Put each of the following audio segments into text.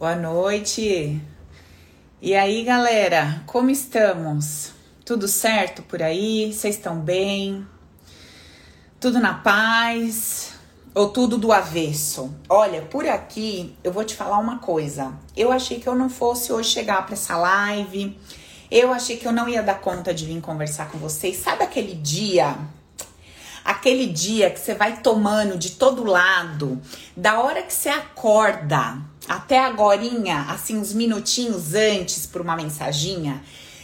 Boa noite. E aí, galera, como estamos? Tudo certo por aí? Vocês estão bem? Tudo na paz? Ou tudo do avesso? Olha, por aqui eu vou te falar uma coisa. Eu achei que eu não fosse hoje chegar para essa live. Eu achei que eu não ia dar conta de vir conversar com vocês. Sabe aquele dia aquele dia que você vai tomando de todo lado, da hora que você acorda até agorinha, assim, uns minutinhos antes por uma mensaginha.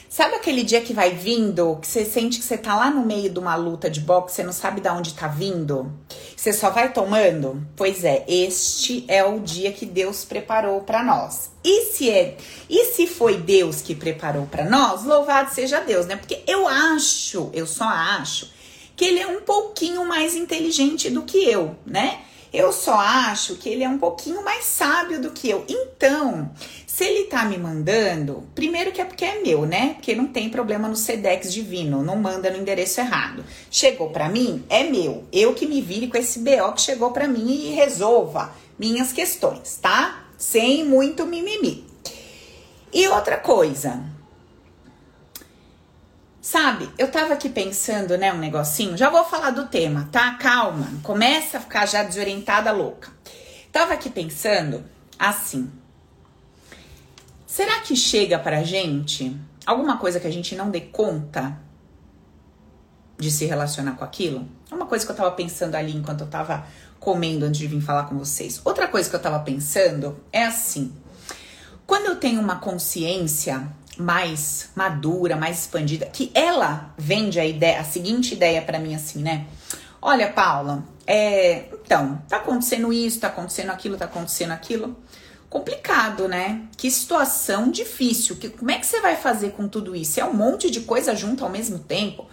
Sabe aquele dia que vai vindo, que você sente que você tá lá no meio de uma luta de boxe, você não sabe de onde tá vindo? Você só vai tomando? Pois é, este é o dia que Deus preparou para nós. E se é, e se foi Deus que preparou para nós, louvado seja Deus, né? Porque eu acho, eu só acho que ele é um pouquinho mais inteligente do que eu, né? Eu só acho que ele é um pouquinho mais sábio do que eu. Então, se ele tá me mandando, primeiro que é porque é meu, né? Porque não tem problema no Sedex divino, não manda no endereço errado. Chegou para mim, é meu. Eu que me vire com esse BO que chegou para mim e resolva minhas questões, tá? Sem muito mimimi. E outra coisa, Sabe, eu tava aqui pensando, né, um negocinho. Já vou falar do tema, tá? Calma, começa a ficar já desorientada louca. Tava aqui pensando assim. Será que chega pra gente alguma coisa que a gente não dê conta de se relacionar com aquilo? Uma coisa que eu tava pensando ali enquanto eu tava comendo antes de vir falar com vocês. Outra coisa que eu tava pensando é assim: quando eu tenho uma consciência mais madura, mais expandida, que ela vende a ideia, a seguinte ideia para mim assim, né? Olha, Paula, é, então, tá acontecendo isso, tá acontecendo aquilo, tá acontecendo aquilo. Complicado, né? Que situação difícil. Que, como é que você vai fazer com tudo isso? É um monte de coisa junto ao mesmo tempo.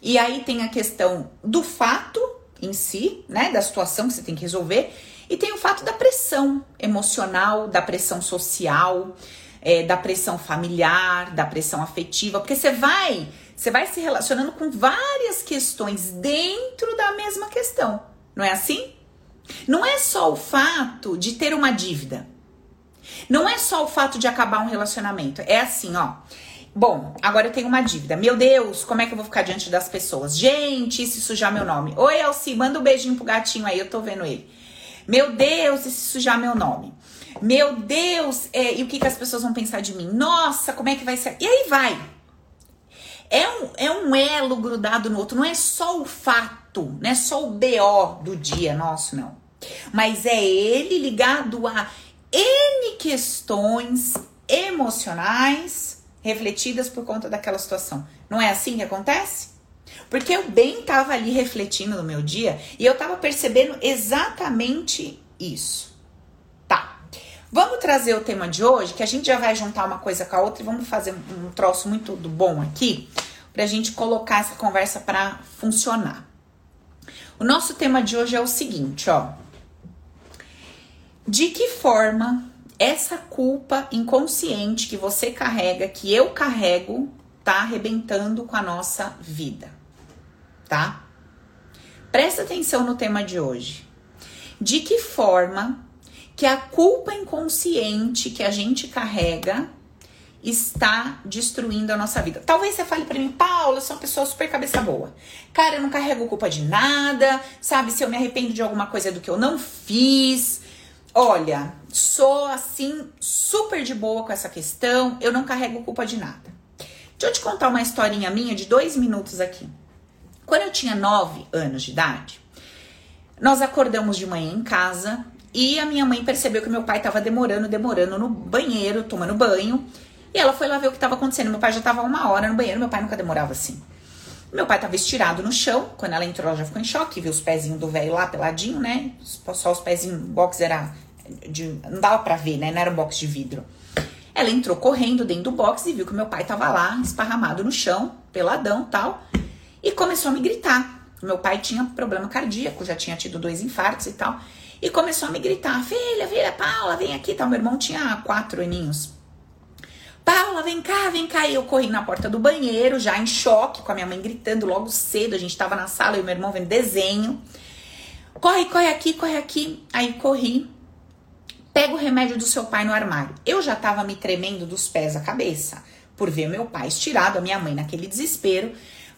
E aí tem a questão do fato em si, né? Da situação que você tem que resolver. E tem o fato da pressão emocional, da pressão social é, da pressão familiar, da pressão afetiva, porque você vai, você vai se relacionando com várias questões dentro da mesma questão, não é assim? Não é só o fato de ter uma dívida. Não é só o fato de acabar um relacionamento. É assim, ó. Bom, agora eu tenho uma dívida. Meu Deus, como é que eu vou ficar diante das pessoas? Gente, se sujar meu nome. Oi, Elci, manda um beijinho pro gatinho aí, eu tô vendo ele. Meu Deus, se sujar meu nome? Meu Deus, é, e o que, que as pessoas vão pensar de mim? Nossa, como é que vai ser? E aí vai. É um, é um elo grudado no outro, não é só o fato, não é só o BO do dia nosso, não. Mas é ele ligado a N questões emocionais refletidas por conta daquela situação. Não é assim que acontece? Porque eu bem estava ali refletindo no meu dia e eu estava percebendo exatamente isso. Vamos trazer o tema de hoje, que a gente já vai juntar uma coisa com a outra e vamos fazer um troço muito do bom aqui, pra gente colocar essa conversa para funcionar. O nosso tema de hoje é o seguinte, ó. De que forma essa culpa inconsciente que você carrega, que eu carrego, tá arrebentando com a nossa vida, tá? Presta atenção no tema de hoje. De que forma que a culpa inconsciente que a gente carrega está destruindo a nossa vida. Talvez você fale para mim, Paula, sou uma pessoa super cabeça boa. Cara, eu não carrego culpa de nada, sabe? Se eu me arrependo de alguma coisa do que eu não fiz. Olha, sou assim super de boa com essa questão, eu não carrego culpa de nada. Deixa eu te contar uma historinha minha de dois minutos aqui. Quando eu tinha nove anos de idade, nós acordamos de manhã em casa e a minha mãe percebeu que meu pai estava demorando, demorando no banheiro, tomando banho. E ela foi lá ver o que estava acontecendo. Meu pai já estava uma hora no banheiro, meu pai nunca demorava assim. Meu pai estava estirado no chão. Quando ela entrou, ela já ficou em choque, viu os pezinhos do velho lá peladinho, né? Só os pezinhos, box era. De, não dava pra ver, né? Não era um box de vidro. Ela entrou correndo dentro do box e viu que meu pai estava lá, esparramado no chão, peladão tal. E começou a me gritar. Meu pai tinha problema cardíaco, já tinha tido dois infartos e tal. E começou a me gritar: Filha, filha, Paula, vem aqui. Tá, meu irmão tinha quatro aninhos. Paula, vem cá, vem cá. E eu corri na porta do banheiro, já em choque, com a minha mãe gritando logo cedo. A gente tava na sala e o meu irmão vendo desenho. Corre, corre aqui, corre aqui. Aí corri. pega o remédio do seu pai no armário. Eu já tava me tremendo dos pés à cabeça por ver meu pai estirado, a minha mãe naquele desespero.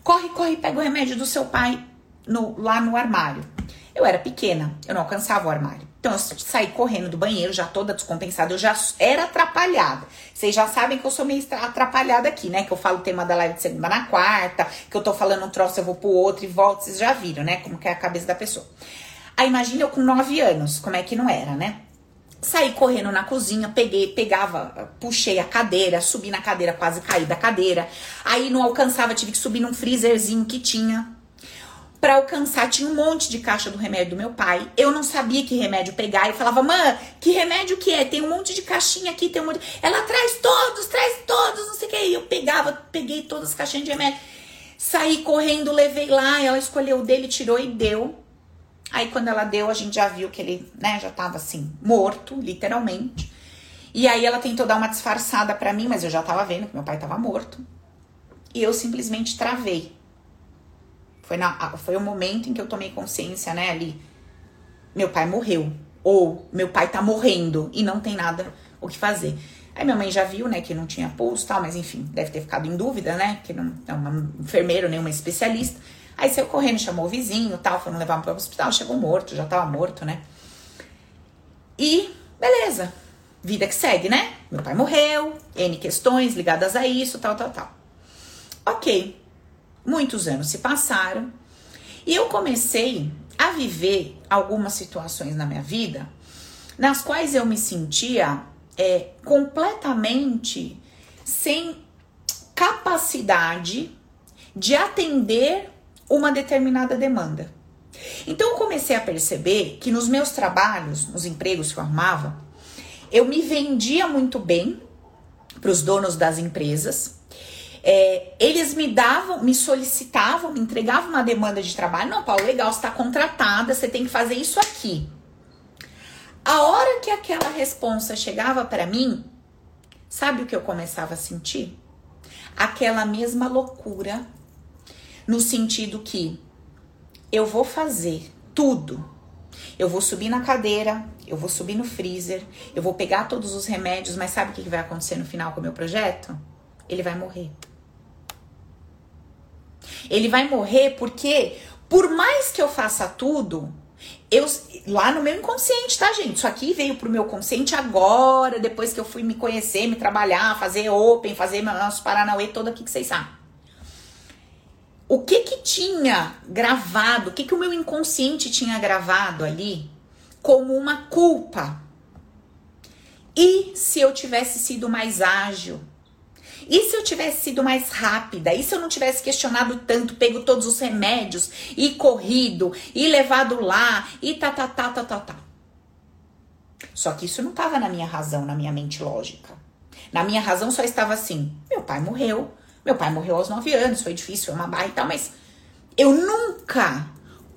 Corre, corre, pega o remédio do seu pai no, lá no armário. Eu era pequena, eu não alcançava o armário. Então eu saí correndo do banheiro, já toda descompensada, eu já era atrapalhada. Vocês já sabem que eu sou meio atrapalhada aqui, né? Que eu falo o tema da live de segunda na quarta, que eu tô falando um troço, eu vou pro outro e volto, vocês já viram, né? Como que é a cabeça da pessoa. Aí imagina eu com nove anos, como é que não era, né? Saí correndo na cozinha, peguei, pegava, puxei a cadeira, subi na cadeira, quase caí da cadeira. Aí não alcançava, tive que subir num freezerzinho que tinha para alcançar, tinha um monte de caixa do remédio do meu pai. Eu não sabia que remédio pegar. Eu falava, mãe, que remédio que é? Tem um monte de caixinha aqui, tem um monte. Ela traz todos, traz todos, não sei o que. E eu pegava, peguei todas as caixinhas de remédio. Saí correndo, levei lá, ela escolheu o dele, tirou e deu. Aí quando ela deu, a gente já viu que ele, né, já tava assim, morto, literalmente. E aí ela tentou dar uma disfarçada para mim, mas eu já tava vendo que meu pai tava morto. E eu simplesmente travei. Foi, na, foi o momento em que eu tomei consciência, né, ali. Meu pai morreu. Ou meu pai tá morrendo e não tem nada o que fazer. Aí minha mãe já viu, né, que não tinha pulso e tal, mas enfim, deve ter ficado em dúvida, né, que não é um enfermeiro, nem uma especialista. Aí saiu correndo, chamou o vizinho tal, foram levar para o hospital, chegou morto, já tava morto, né. E beleza, vida que segue, né? Meu pai morreu, N questões ligadas a isso, tal, tal, tal. Ok, Muitos anos se passaram e eu comecei a viver algumas situações na minha vida nas quais eu me sentia é, completamente sem capacidade de atender uma determinada demanda. Então eu comecei a perceber que nos meus trabalhos, nos empregos que eu arrumava, eu me vendia muito bem para os donos das empresas é, eles me davam, me solicitavam, me entregavam uma demanda de trabalho. Não, Paulo, legal, está contratada, você tem que fazer isso aqui. A hora que aquela resposta chegava para mim, sabe o que eu começava a sentir? Aquela mesma loucura, no sentido que eu vou fazer tudo. Eu vou subir na cadeira, eu vou subir no freezer, eu vou pegar todos os remédios, mas sabe o que vai acontecer no final com o meu projeto? Ele vai morrer. Ele vai morrer porque, por mais que eu faça tudo, eu lá no meu inconsciente, tá, gente? Isso aqui veio pro meu consciente agora, depois que eu fui me conhecer, me trabalhar, fazer open, fazer nosso Paranauê todo aqui que vocês sabem. O que que tinha gravado, o que que o meu inconsciente tinha gravado ali como uma culpa? E se eu tivesse sido mais ágil? E se eu tivesse sido mais rápida? E se eu não tivesse questionado tanto, pego todos os remédios e corrido e levado lá e tá, tá, tá, tá, tá, tá. Só que isso não estava na minha razão, na minha mente lógica. Na minha razão só estava assim: meu pai morreu. Meu pai morreu aos nove anos, foi difícil, foi uma barra e tal, mas eu nunca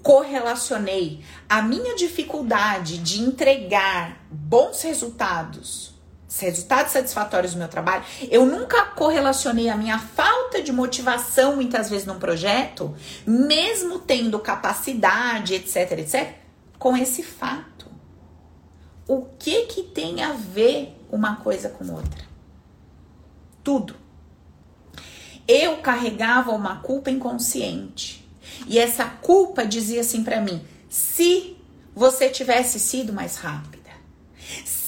correlacionei a minha dificuldade de entregar bons resultados resultados satisfatórios do meu trabalho, eu nunca correlacionei a minha falta de motivação, muitas vezes, num projeto, mesmo tendo capacidade, etc, etc, com esse fato. O que que tem a ver uma coisa com outra? Tudo. Eu carregava uma culpa inconsciente. E essa culpa dizia assim para mim: se você tivesse sido mais rápido,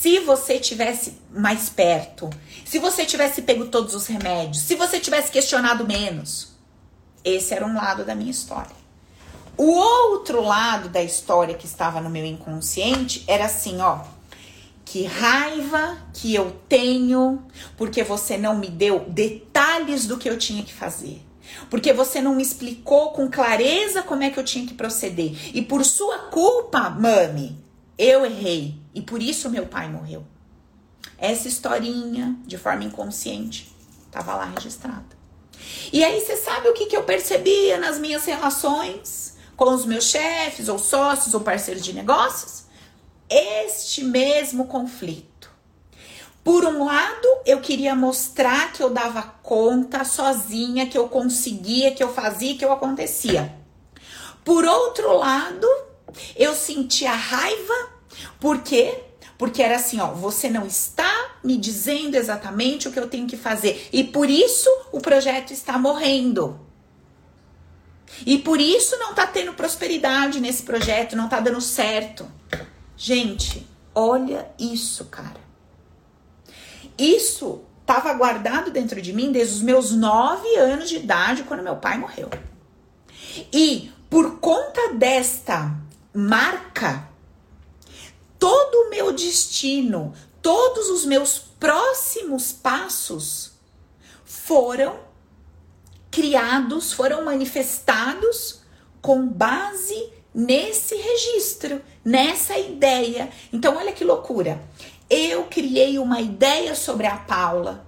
se você tivesse mais perto, se você tivesse pego todos os remédios, se você tivesse questionado menos. Esse era um lado da minha história. O outro lado da história que estava no meu inconsciente era assim, ó. Que raiva que eu tenho porque você não me deu detalhes do que eu tinha que fazer. Porque você não me explicou com clareza como é que eu tinha que proceder. E por sua culpa, mami, eu errei e por isso meu pai morreu. Essa historinha, de forma inconsciente, estava lá registrada. E aí você sabe o que, que eu percebia nas minhas relações com os meus chefes, ou sócios, ou parceiros de negócios? Este mesmo conflito. Por um lado, eu queria mostrar que eu dava conta sozinha, que eu conseguia, que eu fazia, que eu acontecia. Por outro lado, eu sentia raiva, por quê? Porque era assim, ó, você não está me dizendo exatamente o que eu tenho que fazer. E por isso o projeto está morrendo. E por isso não tá tendo prosperidade nesse projeto, não tá dando certo. Gente, olha isso, cara. Isso estava guardado dentro de mim desde os meus nove anos de idade, quando meu pai morreu. E por conta desta marca, todo o meu destino, todos os meus próximos passos foram criados, foram manifestados com base nesse registro, nessa ideia. Então, olha que loucura. Eu criei uma ideia sobre a Paula.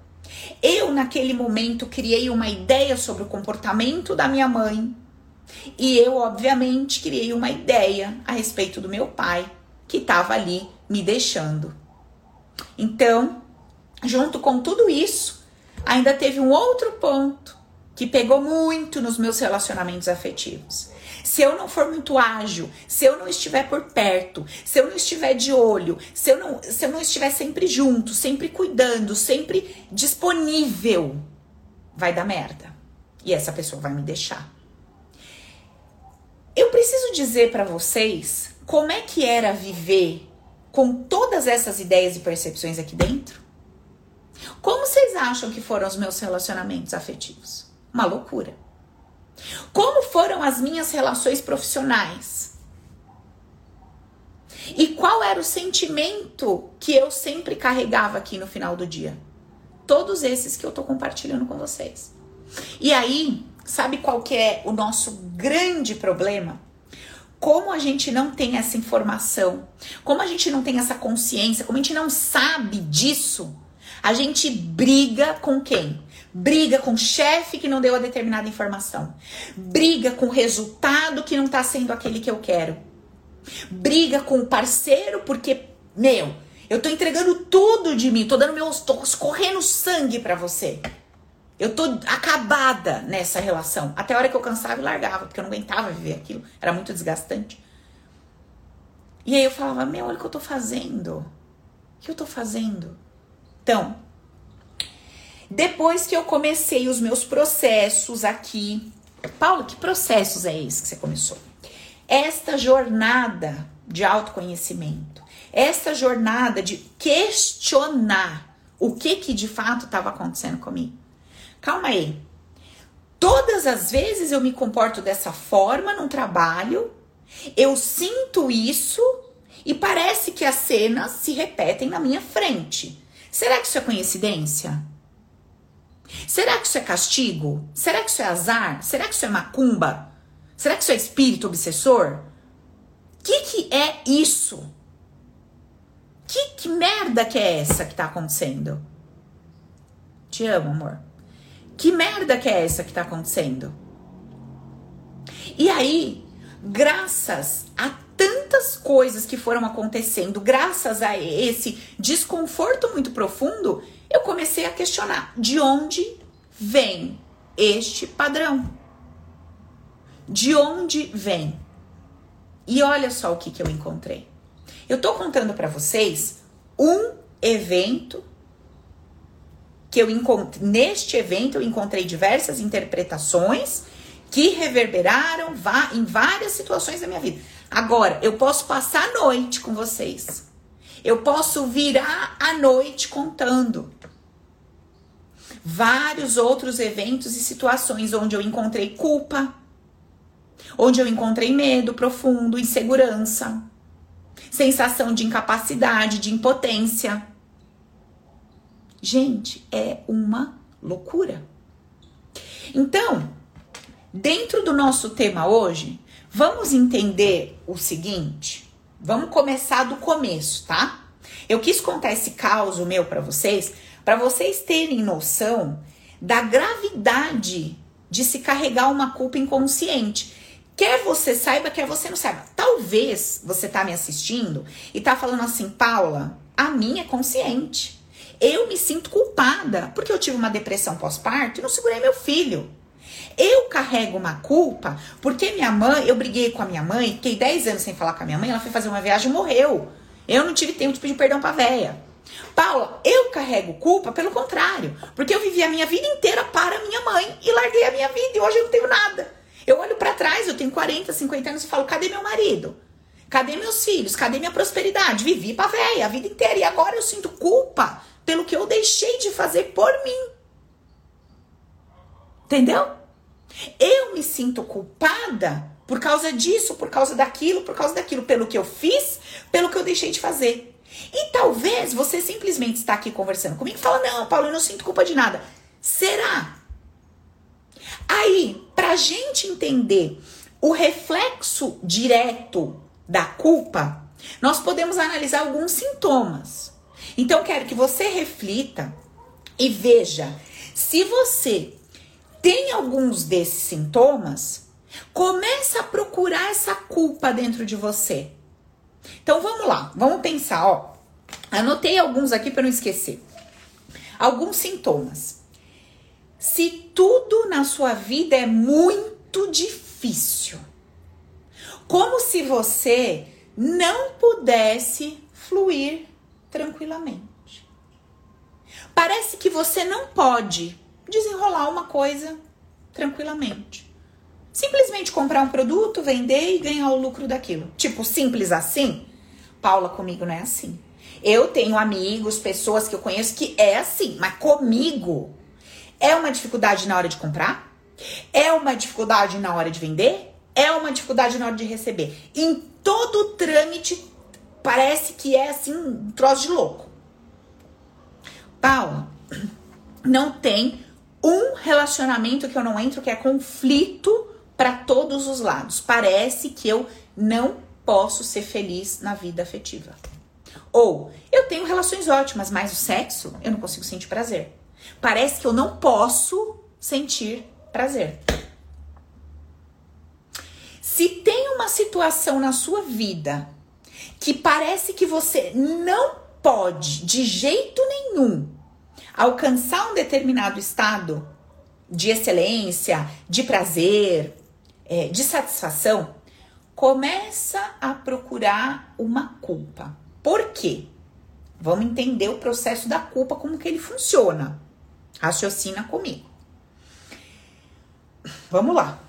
Eu, naquele momento, criei uma ideia sobre o comportamento da minha mãe. E eu, obviamente, criei uma ideia a respeito do meu pai, que estava ali me deixando. Então, junto com tudo isso, ainda teve um outro ponto que pegou muito nos meus relacionamentos afetivos. Se eu não for muito ágil, se eu não estiver por perto, se eu não estiver de olho, se eu não, se eu não estiver sempre junto, sempre cuidando, sempre disponível, vai dar merda. E essa pessoa vai me deixar. Eu preciso dizer para vocês como é que era viver com todas essas ideias e percepções aqui dentro. Como vocês acham que foram os meus relacionamentos afetivos? Uma loucura. Como foram as minhas relações profissionais? E qual era o sentimento que eu sempre carregava aqui no final do dia? Todos esses que eu tô compartilhando com vocês. E aí, sabe qual que é o nosso grande problema? Como a gente não tem essa informação, como a gente não tem essa consciência, como a gente não sabe disso, a gente briga com quem? briga com o chefe que não deu a determinada informação, briga com o resultado que não está sendo aquele que eu quero, briga com o parceiro porque, meu, eu tô entregando tudo de mim, tô dando meus, tô escorrendo sangue para você. Eu tô acabada nessa relação. Até a hora que eu cansava e largava, porque eu não aguentava viver aquilo. Era muito desgastante. E aí eu falava, meu, olha o que eu tô fazendo. O que eu tô fazendo? Então, depois que eu comecei os meus processos aqui. Paulo, que processos é esse que você começou? Esta jornada de autoconhecimento, esta jornada de questionar o que que de fato estava acontecendo comigo. Calma aí. Todas as vezes eu me comporto dessa forma no trabalho, eu sinto isso e parece que as cenas se repetem na minha frente. Será que isso é coincidência? Será que isso é castigo? Será que isso é azar? Será que isso é macumba? Será que isso é espírito obsessor? O que, que é isso? Que, que merda que é essa que tá acontecendo? Te amo, amor. Que merda que é essa que tá acontecendo? E aí, graças a tantas coisas que foram acontecendo, graças a esse desconforto muito profundo, eu comecei a questionar de onde vem este padrão. De onde vem? E olha só o que, que eu encontrei. Eu tô contando para vocês um evento que eu encontrei. Neste evento eu encontrei diversas interpretações que reverberaram em várias situações da minha vida. Agora, eu posso passar a noite com vocês. Eu posso virar a noite contando vários outros eventos e situações onde eu encontrei culpa, onde eu encontrei medo profundo, insegurança, sensação de incapacidade, de impotência. Gente, é uma loucura. Então, dentro do nosso tema hoje, vamos entender o seguinte. Vamos começar do começo, tá? Eu quis contar esse caos meu para vocês para vocês terem noção da gravidade de se carregar uma culpa inconsciente. Quer você saiba, quer você não saiba. Talvez você tá me assistindo e tá falando assim, Paula, a minha é consciente. Eu me sinto culpada porque eu tive uma depressão pós-parto e não segurei meu filho. Eu carrego uma culpa porque minha mãe, eu briguei com a minha mãe, fiquei 10 anos sem falar com a minha mãe, ela foi fazer uma viagem e morreu. Eu não tive tempo de pedir perdão pra véia. Paula, eu carrego culpa pelo contrário, porque eu vivi a minha vida inteira para minha mãe e larguei a minha vida e hoje eu não tenho nada. Eu olho para trás, eu tenho 40, 50 anos e falo: cadê meu marido? Cadê meus filhos? Cadê minha prosperidade? Vivi pra véia a vida inteira e agora eu sinto culpa pelo que eu deixei de fazer por mim. Entendeu? Eu me sinto culpada por causa disso, por causa daquilo, por causa daquilo, pelo que eu fiz, pelo que eu deixei de fazer. E talvez você simplesmente está aqui conversando comigo e fala: Não, Paulo, eu não sinto culpa de nada. Será? Aí, pra gente entender o reflexo direto da culpa, nós podemos analisar alguns sintomas. Então, quero que você reflita e veja se você tem alguns desses sintomas, começa a procurar essa culpa dentro de você. Então vamos lá, vamos pensar, ó. Anotei alguns aqui para não esquecer. Alguns sintomas. Se tudo na sua vida é muito difícil, como se você não pudesse fluir tranquilamente. Parece que você não pode desenrolar uma coisa tranquilamente. Simplesmente comprar um produto, vender e ganhar o lucro daquilo. Tipo, simples assim? Paula, comigo não é assim. Eu tenho amigos, pessoas que eu conheço que é assim, mas comigo é uma dificuldade na hora de comprar, é uma dificuldade na hora de vender, é uma dificuldade na hora de receber. Em todo o trâmite parece que é assim um troço de louco. Paula, não tem um relacionamento que eu não entro que é conflito para todos os lados. Parece que eu não posso ser feliz na vida afetiva. Ou eu tenho relações ótimas, mas o sexo eu não consigo sentir prazer. Parece que eu não posso sentir prazer. Se tem uma situação na sua vida que parece que você não pode de jeito nenhum alcançar um determinado estado de excelência, de prazer, é, de satisfação, começa a procurar uma culpa. Por quê? Vamos entender o processo da culpa, como que ele funciona. Raciocina comigo. Vamos lá.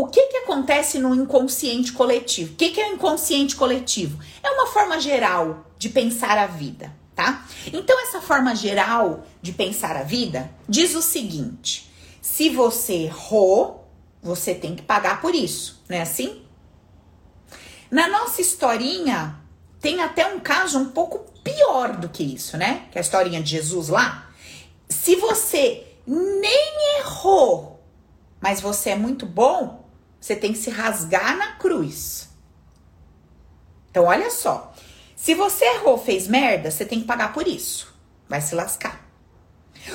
O que, que acontece no inconsciente coletivo? O que, que é o inconsciente coletivo? É uma forma geral de pensar a vida tá? Então, essa forma geral de pensar a vida diz o seguinte: se você errou, você tem que pagar por isso, não é assim? Na nossa historinha, tem até um caso um pouco pior do que isso, né? Que é a historinha de Jesus lá. Se você nem errou, mas você é muito bom, você tem que se rasgar na cruz. Então, olha só. Se você errou, fez merda, você tem que pagar por isso. Vai se lascar.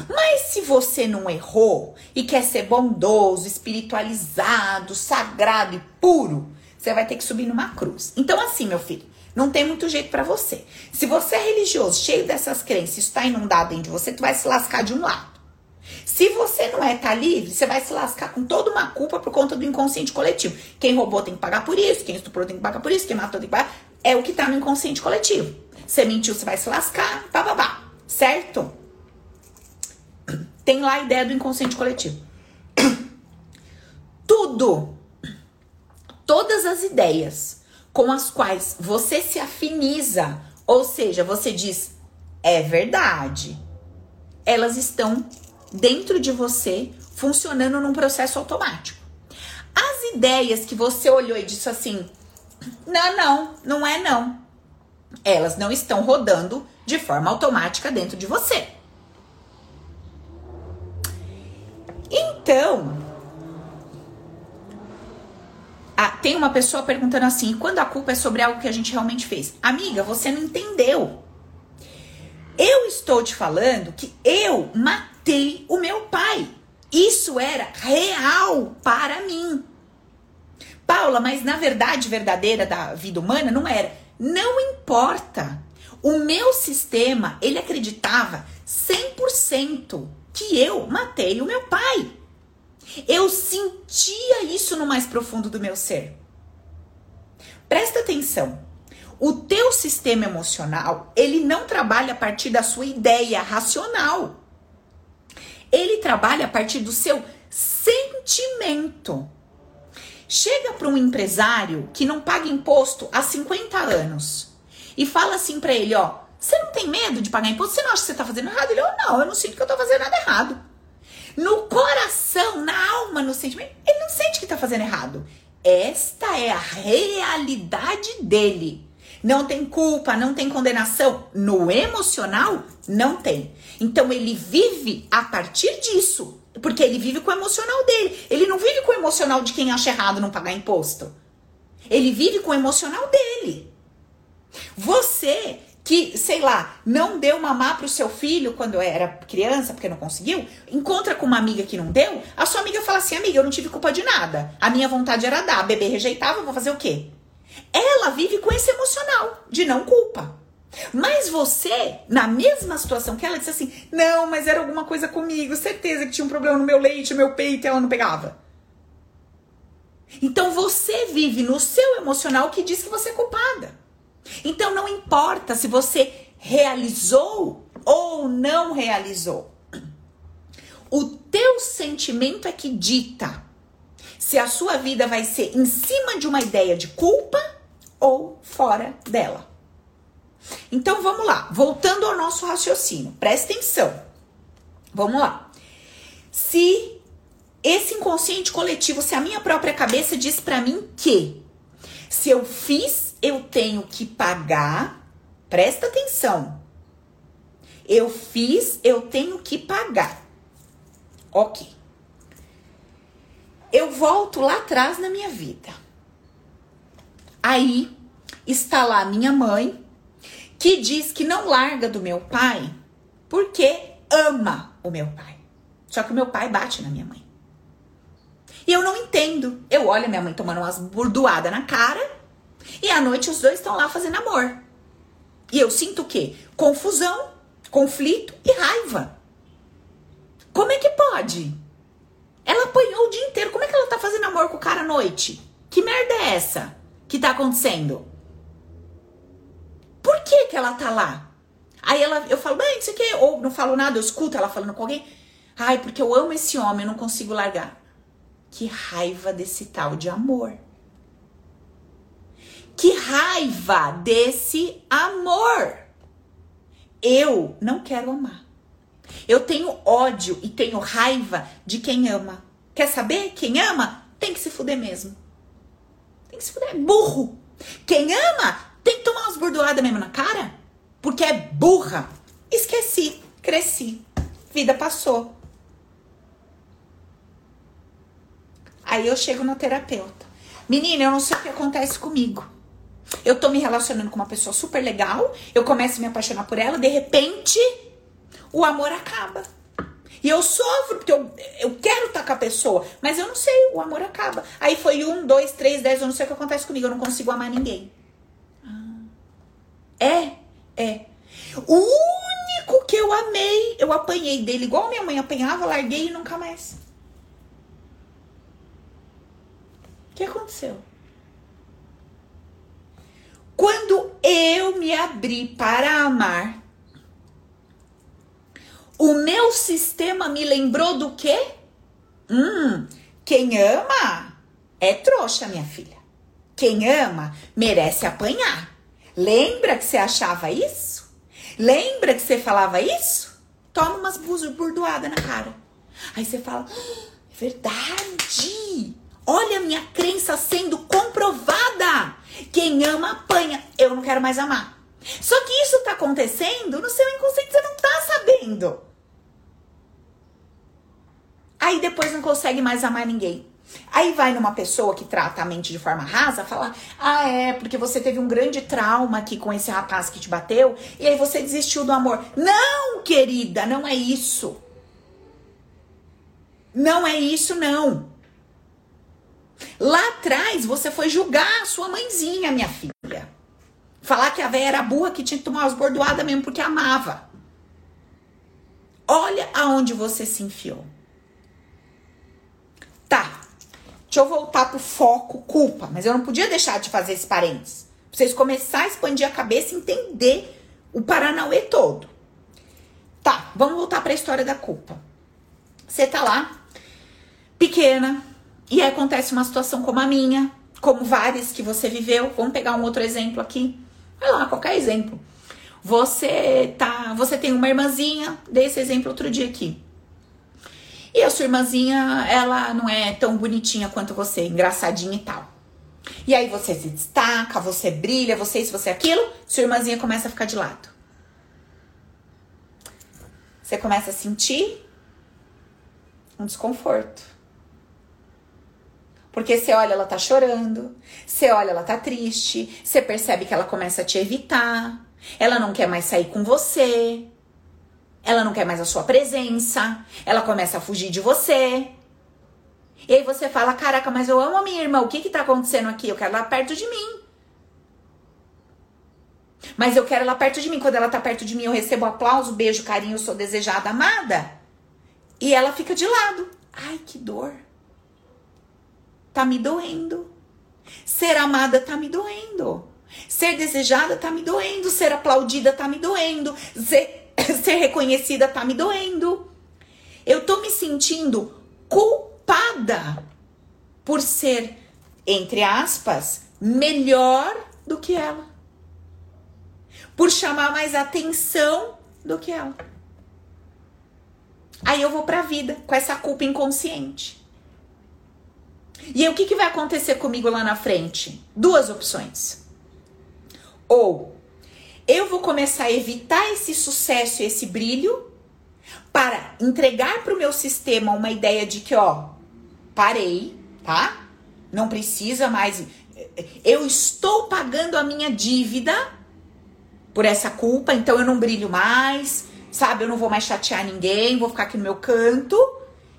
Mas se você não errou e quer ser bondoso, espiritualizado, sagrado e puro, você vai ter que subir numa cruz. Então, assim, meu filho, não tem muito jeito para você. Se você é religioso, cheio dessas crenças, está inundado dentro de você, tu vai se lascar de um lado. Se você não é, tá livre, você vai se lascar com toda uma culpa por conta do inconsciente coletivo. Quem roubou tem que pagar por isso, quem estuprou tem que pagar por isso, quem matou tem que pagar é o que tá no inconsciente coletivo. Você mentiu, você vai se lascar, bababá. Certo? Tem lá a ideia do inconsciente coletivo. Tudo, todas as ideias com as quais você se afiniza, ou seja, você diz é verdade, elas estão dentro de você funcionando num processo automático. As ideias que você olhou e disse assim, não, não, não é não. Elas não estão rodando de forma automática dentro de você. Então, tem uma pessoa perguntando assim: quando a culpa é sobre algo que a gente realmente fez? Amiga, você não entendeu. Eu estou te falando que eu matei o meu pai. Isso era real para mim. Paula, mas na verdade verdadeira da vida humana não era. Não importa. O meu sistema, ele acreditava 100% que eu matei o meu pai. Eu sentia isso no mais profundo do meu ser. Presta atenção. O teu sistema emocional, ele não trabalha a partir da sua ideia racional. Ele trabalha a partir do seu sentimento. Chega para um empresário que não paga imposto há 50 anos e fala assim para ele, ó, você não tem medo de pagar imposto? Você não acha que você tá fazendo errado? Ele, oh, não, eu não sinto que eu tô fazendo nada errado. No coração, na alma, no sentimento, ele não sente que tá fazendo errado. Esta é a realidade dele. Não tem culpa, não tem condenação. No emocional, não tem. Então ele vive a partir disso. Porque ele vive com o emocional dele. Ele não vive com o emocional de quem acha errado não pagar imposto. Ele vive com o emocional dele. Você que, sei lá, não deu mamar pro seu filho quando era criança, porque não conseguiu, encontra com uma amiga que não deu, a sua amiga fala assim: amiga, eu não tive culpa de nada. A minha vontade era dar, a bebê rejeitava, vou fazer o quê? Ela vive com esse emocional de não culpa. Mas você, na mesma situação que ela, disse assim: não, mas era alguma coisa comigo, certeza que tinha um problema no meu leite, no meu peito e ela não pegava. Então você vive no seu emocional que diz que você é culpada. Então não importa se você realizou ou não realizou. O teu sentimento é que dita se a sua vida vai ser em cima de uma ideia de culpa ou fora dela. Então vamos lá, voltando ao nosso raciocínio, presta atenção. Vamos lá. Se esse inconsciente coletivo, se a minha própria cabeça diz para mim que se eu fiz eu tenho que pagar. Presta atenção. Eu fiz, eu tenho que pagar. Ok. Eu volto lá atrás na minha vida. Aí está lá minha mãe, que diz que não larga do meu pai porque ama o meu pai. Só que o meu pai bate na minha mãe. E eu não entendo. Eu olho a minha mãe tomando umas burdoadas na cara e à noite os dois estão lá fazendo amor. E eu sinto o quê? Confusão, conflito e raiva. Como é que pode? Ela apanhou o dia inteiro. Como é que ela tá fazendo amor com o cara à noite? Que merda é essa que tá acontecendo? Por que que ela tá lá? Aí ela, eu falo, bem, isso aqui, ou não falo nada, eu escuto ela falando com alguém. Ai, porque eu amo esse homem, eu não consigo largar. Que raiva desse tal de amor. Que raiva desse amor. Eu não quero amar. Eu tenho ódio e tenho raiva de quem ama. Quer saber? Quem ama tem que se fuder mesmo. Tem que se fuder. É burro. Quem ama tem que tomar umas bordoadas mesmo na cara. Porque é burra. Esqueci. Cresci. Vida passou. Aí eu chego no terapeuta. Menina, eu não sei o que acontece comigo. Eu tô me relacionando com uma pessoa super legal, eu começo a me apaixonar por ela, de repente o amor acaba. E eu sofro, porque eu, eu quero estar com a pessoa, mas eu não sei, o amor acaba. Aí foi um, dois, três, dez, eu não sei o que acontece comigo, eu não consigo amar ninguém. Ah. É, é. O único que eu amei, eu apanhei dele igual minha mãe apanhava, larguei e nunca mais. O que aconteceu? Quando eu me abri para amar, o meu sistema me lembrou do quê? Hum, quem ama é trouxa, minha filha. Quem ama merece apanhar. Lembra que você achava isso? Lembra que você falava isso? Toma umas burdoadas na cara. Aí você fala: ah, é verdade. Olha a minha crença sendo comprovada. Quem ama, apanha. Eu não quero mais amar. Só que isso tá acontecendo no seu inconsciente, você não tá sabendo. Aí depois não consegue mais amar ninguém. Aí vai numa pessoa que trata a mente de forma rasa, falar: "Ah, é, porque você teve um grande trauma aqui com esse rapaz que te bateu e aí você desistiu do amor". Não, querida, não é isso. Não é isso não. Lá atrás você foi julgar a sua mãezinha, minha filha. Falar que a véia era burra que tinha que tomar as bordoadas mesmo porque amava. Olha aonde você se enfiou. Tá. Deixa eu voltar pro foco culpa, mas eu não podia deixar de fazer esse parênteses. vocês começar a expandir a cabeça e entender o Paranauê todo. Tá, vamos voltar para a história da culpa. Você tá lá, pequena, e aí acontece uma situação como a minha, como várias que você viveu. Vamos pegar um outro exemplo aqui. Vai lá, qualquer exemplo. Você tá, você tem uma irmãzinha, dei esse exemplo outro dia aqui. E a sua irmãzinha, ela não é tão bonitinha quanto você, engraçadinha e tal. E aí você se destaca, você brilha, você isso, você aquilo, sua irmãzinha começa a ficar de lado. Você começa a sentir um desconforto. Porque você olha, ela tá chorando, você olha, ela tá triste, você percebe que ela começa a te evitar, ela não quer mais sair com você, ela não quer mais a sua presença, ela começa a fugir de você. E aí você fala: Caraca, mas eu amo a minha irmã, o que que tá acontecendo aqui? Eu quero ela perto de mim. Mas eu quero ela perto de mim. Quando ela tá perto de mim, eu recebo aplauso, beijo, carinho, eu sou desejada, amada. E ela fica de lado. Ai, que dor. Tá me doendo. Ser amada tá me doendo. Ser desejada tá me doendo. Ser aplaudida tá me doendo. Ser, ser reconhecida tá me doendo. Eu tô me sentindo culpada por ser, entre aspas, melhor do que ela por chamar mais atenção do que ela. Aí eu vou pra vida com essa culpa inconsciente. E aí o que, que vai acontecer comigo lá na frente? Duas opções. Ou eu vou começar a evitar esse sucesso e esse brilho para entregar para o meu sistema uma ideia de que, ó, parei, tá? Não precisa mais. Eu estou pagando a minha dívida por essa culpa, então eu não brilho mais, sabe? Eu não vou mais chatear ninguém, vou ficar aqui no meu canto.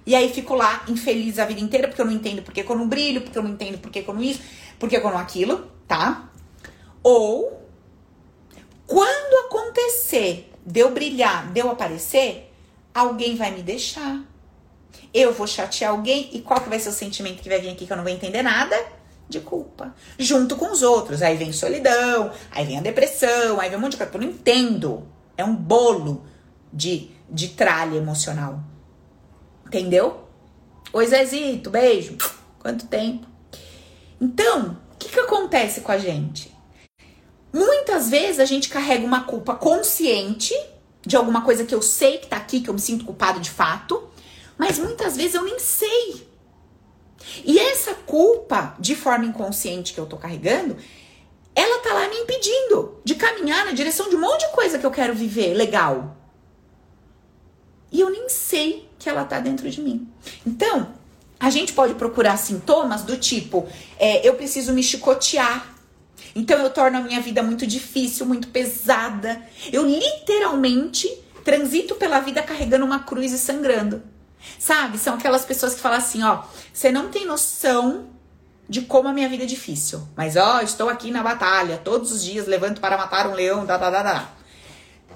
E aí fico lá infeliz a vida inteira, porque eu não entendo porque que eu não brilho, porque eu não entendo porque que eu não isso, porque que eu não aquilo, tá? Ou quando acontecer de brilhar, de aparecer, alguém vai me deixar. Eu vou chatear alguém e qual que vai ser o sentimento que vai vir aqui que eu não vou entender nada? de culpa, junto com os outros. Aí vem solidão, aí vem a depressão, aí vem um monte de coisa. Eu não entendo. É um bolo de, de tralha emocional. Entendeu? Oi, Zezito, beijo. Quanto tempo? Então, o que, que acontece com a gente? Muitas vezes a gente carrega uma culpa consciente de alguma coisa que eu sei que tá aqui, que eu me sinto culpado de fato, mas muitas vezes eu nem sei e essa culpa, de forma inconsciente que eu tô carregando, ela tá lá me impedindo de caminhar na direção de um monte de coisa que eu quero viver legal. E eu nem sei que ela tá dentro de mim. Então, a gente pode procurar sintomas do tipo: é, eu preciso me chicotear. Então eu torno a minha vida muito difícil, muito pesada. Eu literalmente transito pela vida carregando uma cruz e sangrando. Sabe? São aquelas pessoas que falam assim, ó, você não tem noção de como a minha vida é difícil. Mas ó, estou aqui na batalha, todos os dias levanto para matar um leão, da da da da.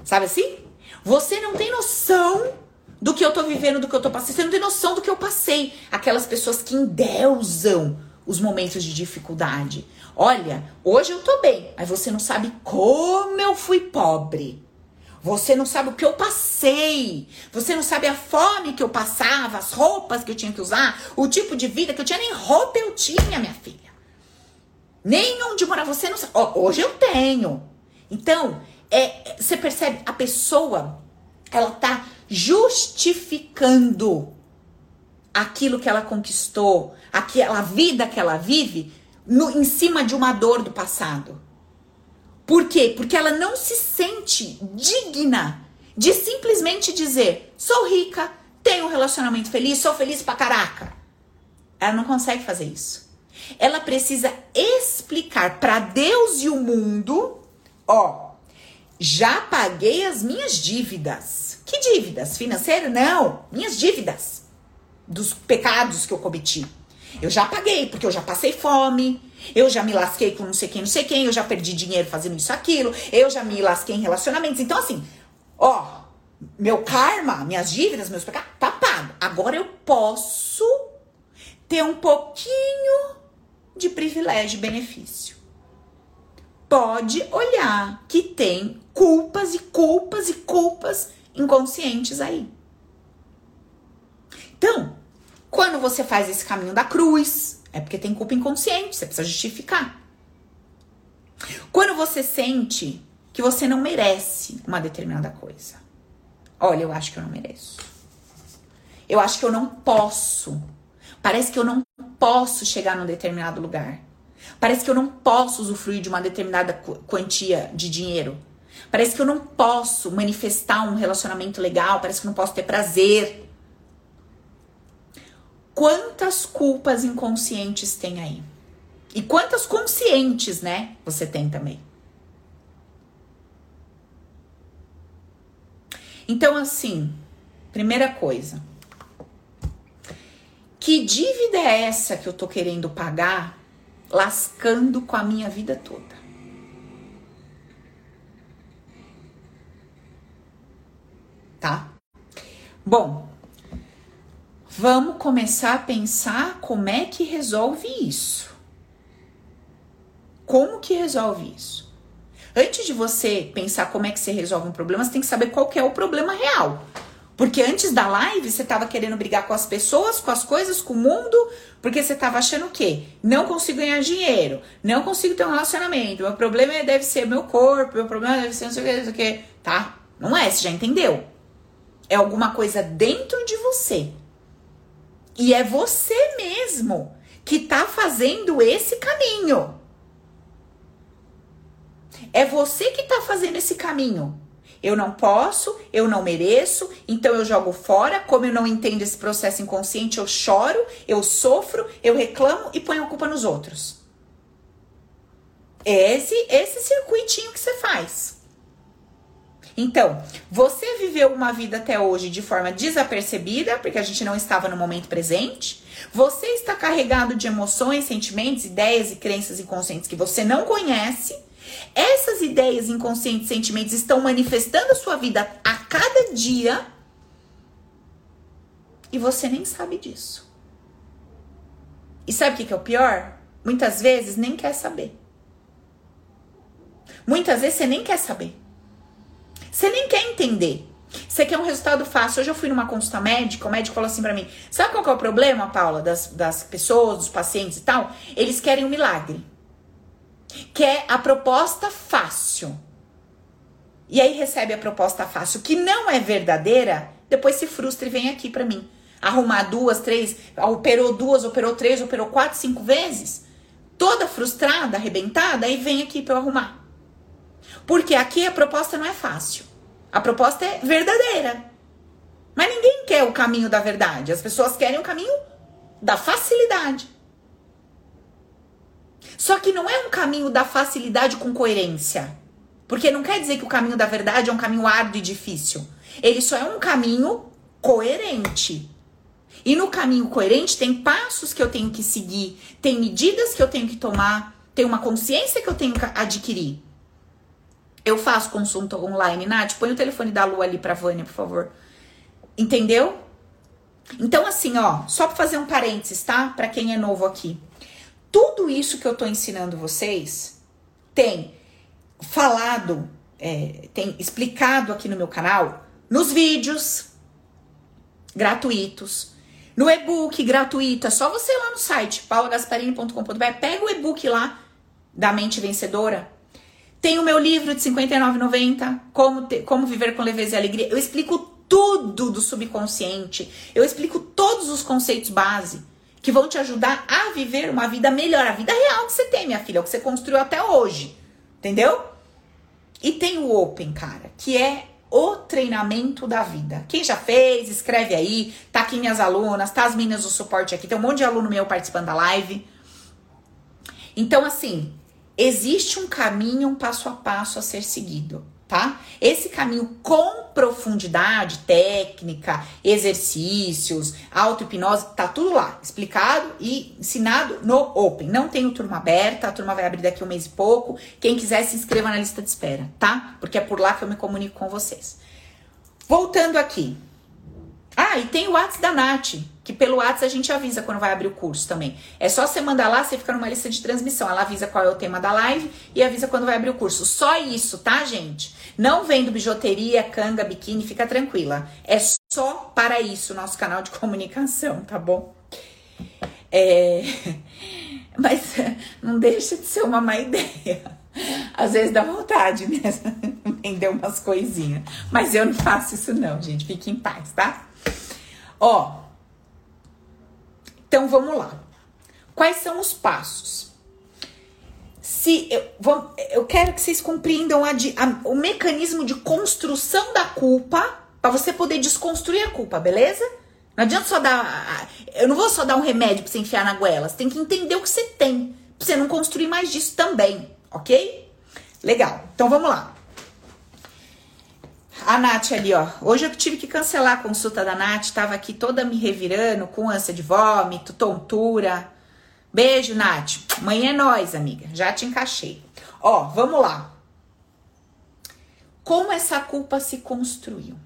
Sabe assim? Você não tem noção do que eu tô vivendo, do que eu tô passando, você não tem noção do que eu passei. Aquelas pessoas que endeusam os momentos de dificuldade. Olha, hoje eu tô bem, mas você não sabe como eu fui pobre. Você não sabe o que eu passei. Você não sabe a fome que eu passava, as roupas que eu tinha que usar, o tipo de vida que eu tinha. Nem roupa eu tinha, minha filha. Nem onde morar. Você não sabe. Ó, hoje eu tenho. Então, é, você percebe? A pessoa, ela tá justificando aquilo que ela conquistou, aquela vida que ela vive, no, em cima de uma dor do passado. Por quê? Porque ela não se sente digna de simplesmente dizer: sou rica, tenho um relacionamento feliz, sou feliz pra caraca. Ela não consegue fazer isso. Ela precisa explicar para Deus e o mundo: ó, já paguei as minhas dívidas. Que dívidas? Financeiras? Não, minhas dívidas dos pecados que eu cometi. Eu já paguei, porque eu já passei fome, eu já me lasquei com não sei quem, não sei quem, eu já perdi dinheiro fazendo isso, aquilo, eu já me lasquei em relacionamentos. Então, assim, ó, meu karma, minhas dívidas, meus pecados, tá pago. Agora eu posso ter um pouquinho de privilégio e benefício. Pode olhar que tem culpas e culpas e culpas inconscientes aí. Então, quando você faz esse caminho da cruz, é porque tem culpa inconsciente, você precisa justificar. Quando você sente que você não merece uma determinada coisa. Olha, eu acho que eu não mereço. Eu acho que eu não posso. Parece que eu não posso chegar num determinado lugar. Parece que eu não posso usufruir de uma determinada quantia de dinheiro. Parece que eu não posso manifestar um relacionamento legal. Parece que eu não posso ter prazer. Quantas culpas inconscientes tem aí? E quantas conscientes, né? Você tem também. Então, assim, primeira coisa. Que dívida é essa que eu tô querendo pagar, lascando com a minha vida toda? Tá? Bom, vamos começar a pensar como é que resolve isso. Como que resolve isso? Antes de você pensar como é que você resolve um problema, você tem que saber qual que é o problema real. Porque antes da live você estava querendo brigar com as pessoas, com as coisas, com o mundo, porque você estava achando o quê? Não consigo ganhar dinheiro, não consigo ter um relacionamento, meu problema deve ser meu corpo, meu problema deve ser não sei o que, não sei o que, tá? Não é, você já entendeu? É alguma coisa dentro de você. E é você mesmo que tá fazendo esse caminho. É você que está fazendo esse caminho. Eu não posso, eu não mereço, então eu jogo fora. Como eu não entendo esse processo inconsciente, eu choro, eu sofro, eu reclamo e ponho a culpa nos outros. É esse, esse circuitinho que você faz. Então, você viveu uma vida até hoje de forma desapercebida, porque a gente não estava no momento presente. Você está carregado de emoções, sentimentos, ideias e crenças inconscientes que você não conhece essas ideias inconscientes, sentimentos estão manifestando a sua vida a cada dia e você nem sabe disso. E sabe o que, é o pior? Muitas vezes nem quer saber. Muitas vezes você nem quer saber. Você nem quer entender. Você quer um resultado fácil. Hoje eu fui numa consulta médica, o médico falou assim para mim: Sabe qual é o problema, Paula, das, das pessoas, dos pacientes e tal? Eles querem um milagre quer a proposta fácil. E aí recebe a proposta fácil que não é verdadeira, depois se frustra e vem aqui para mim. Arrumar duas, três, operou duas, operou três, operou quatro, cinco vezes, toda frustrada, arrebentada, e vem aqui para eu arrumar. Porque aqui a proposta não é fácil. A proposta é verdadeira. Mas ninguém quer o caminho da verdade. As pessoas querem o caminho da facilidade. Só que não é um caminho da facilidade com coerência. Porque não quer dizer que o caminho da verdade é um caminho árduo e difícil. Ele só é um caminho coerente. E no caminho coerente tem passos que eu tenho que seguir, tem medidas que eu tenho que tomar, tem uma consciência que eu tenho que adquirir. Eu faço consulta online, Nath, põe o telefone da Lu ali pra Vânia, por favor. Entendeu? Então, assim, ó, só pra fazer um parênteses, tá? Pra quem é novo aqui. Tudo isso que eu tô ensinando vocês tem falado, é, tem explicado aqui no meu canal, nos vídeos gratuitos, no e-book gratuito. É só você ir lá no site paulagasparini.com.br, pega o e-book lá da Mente Vencedora. Tem o meu livro de R$ 59,90, como, como Viver com Leveza e Alegria. Eu explico tudo do subconsciente. Eu explico todos os conceitos base que vão te ajudar a viver uma vida melhor, a vida real que você tem, minha filha, o que você construiu até hoje. Entendeu? E tem o Open, cara, que é o treinamento da vida. Quem já fez, escreve aí. Tá aqui minhas alunas, tá as meninas do suporte aqui. Tem um monte de aluno meu participando da live. Então, assim, existe um caminho, um passo a passo a ser seguido tá? Esse caminho com profundidade, técnica, exercícios, auto-hipnose, tá tudo lá, explicado e ensinado no Open. Não tenho turma aberta, a turma vai abrir daqui um mês e pouco. Quem quiser se inscreva na lista de espera, tá? Porque é por lá que eu me comunico com vocês. Voltando aqui. Ah, e tem o WhatsApp da Nath, que pelo WhatsApp a gente avisa quando vai abrir o curso também. É só você mandar lá, você fica numa lista de transmissão. Ela avisa qual é o tema da live e avisa quando vai abrir o curso. Só isso, tá, gente? Não vendo bijuteria, canga, biquíni, fica tranquila. É só para isso nosso canal de comunicação, tá bom? É... Mas não deixa de ser uma má ideia. Às vezes dá vontade mesmo, vender umas coisinhas. Mas eu não faço isso não, gente. Fique em paz, tá? Ó. Então vamos lá. Quais são os passos? Se eu, vou, eu quero que vocês compreendam a, a, o mecanismo de construção da culpa para você poder desconstruir a culpa, beleza? Não adianta só dar. Eu não vou só dar um remédio pra você enfiar na goela. Você tem que entender o que você tem. Pra você não construir mais disso também ok? Legal, então vamos lá. A Nath ali, ó. Hoje eu tive que cancelar a consulta da Nath, tava aqui toda me revirando, com ânsia de vômito, tontura. Beijo, Nath. Amanhã é nós, amiga. Já te encaixei. Ó, vamos lá. Como essa culpa se construiu?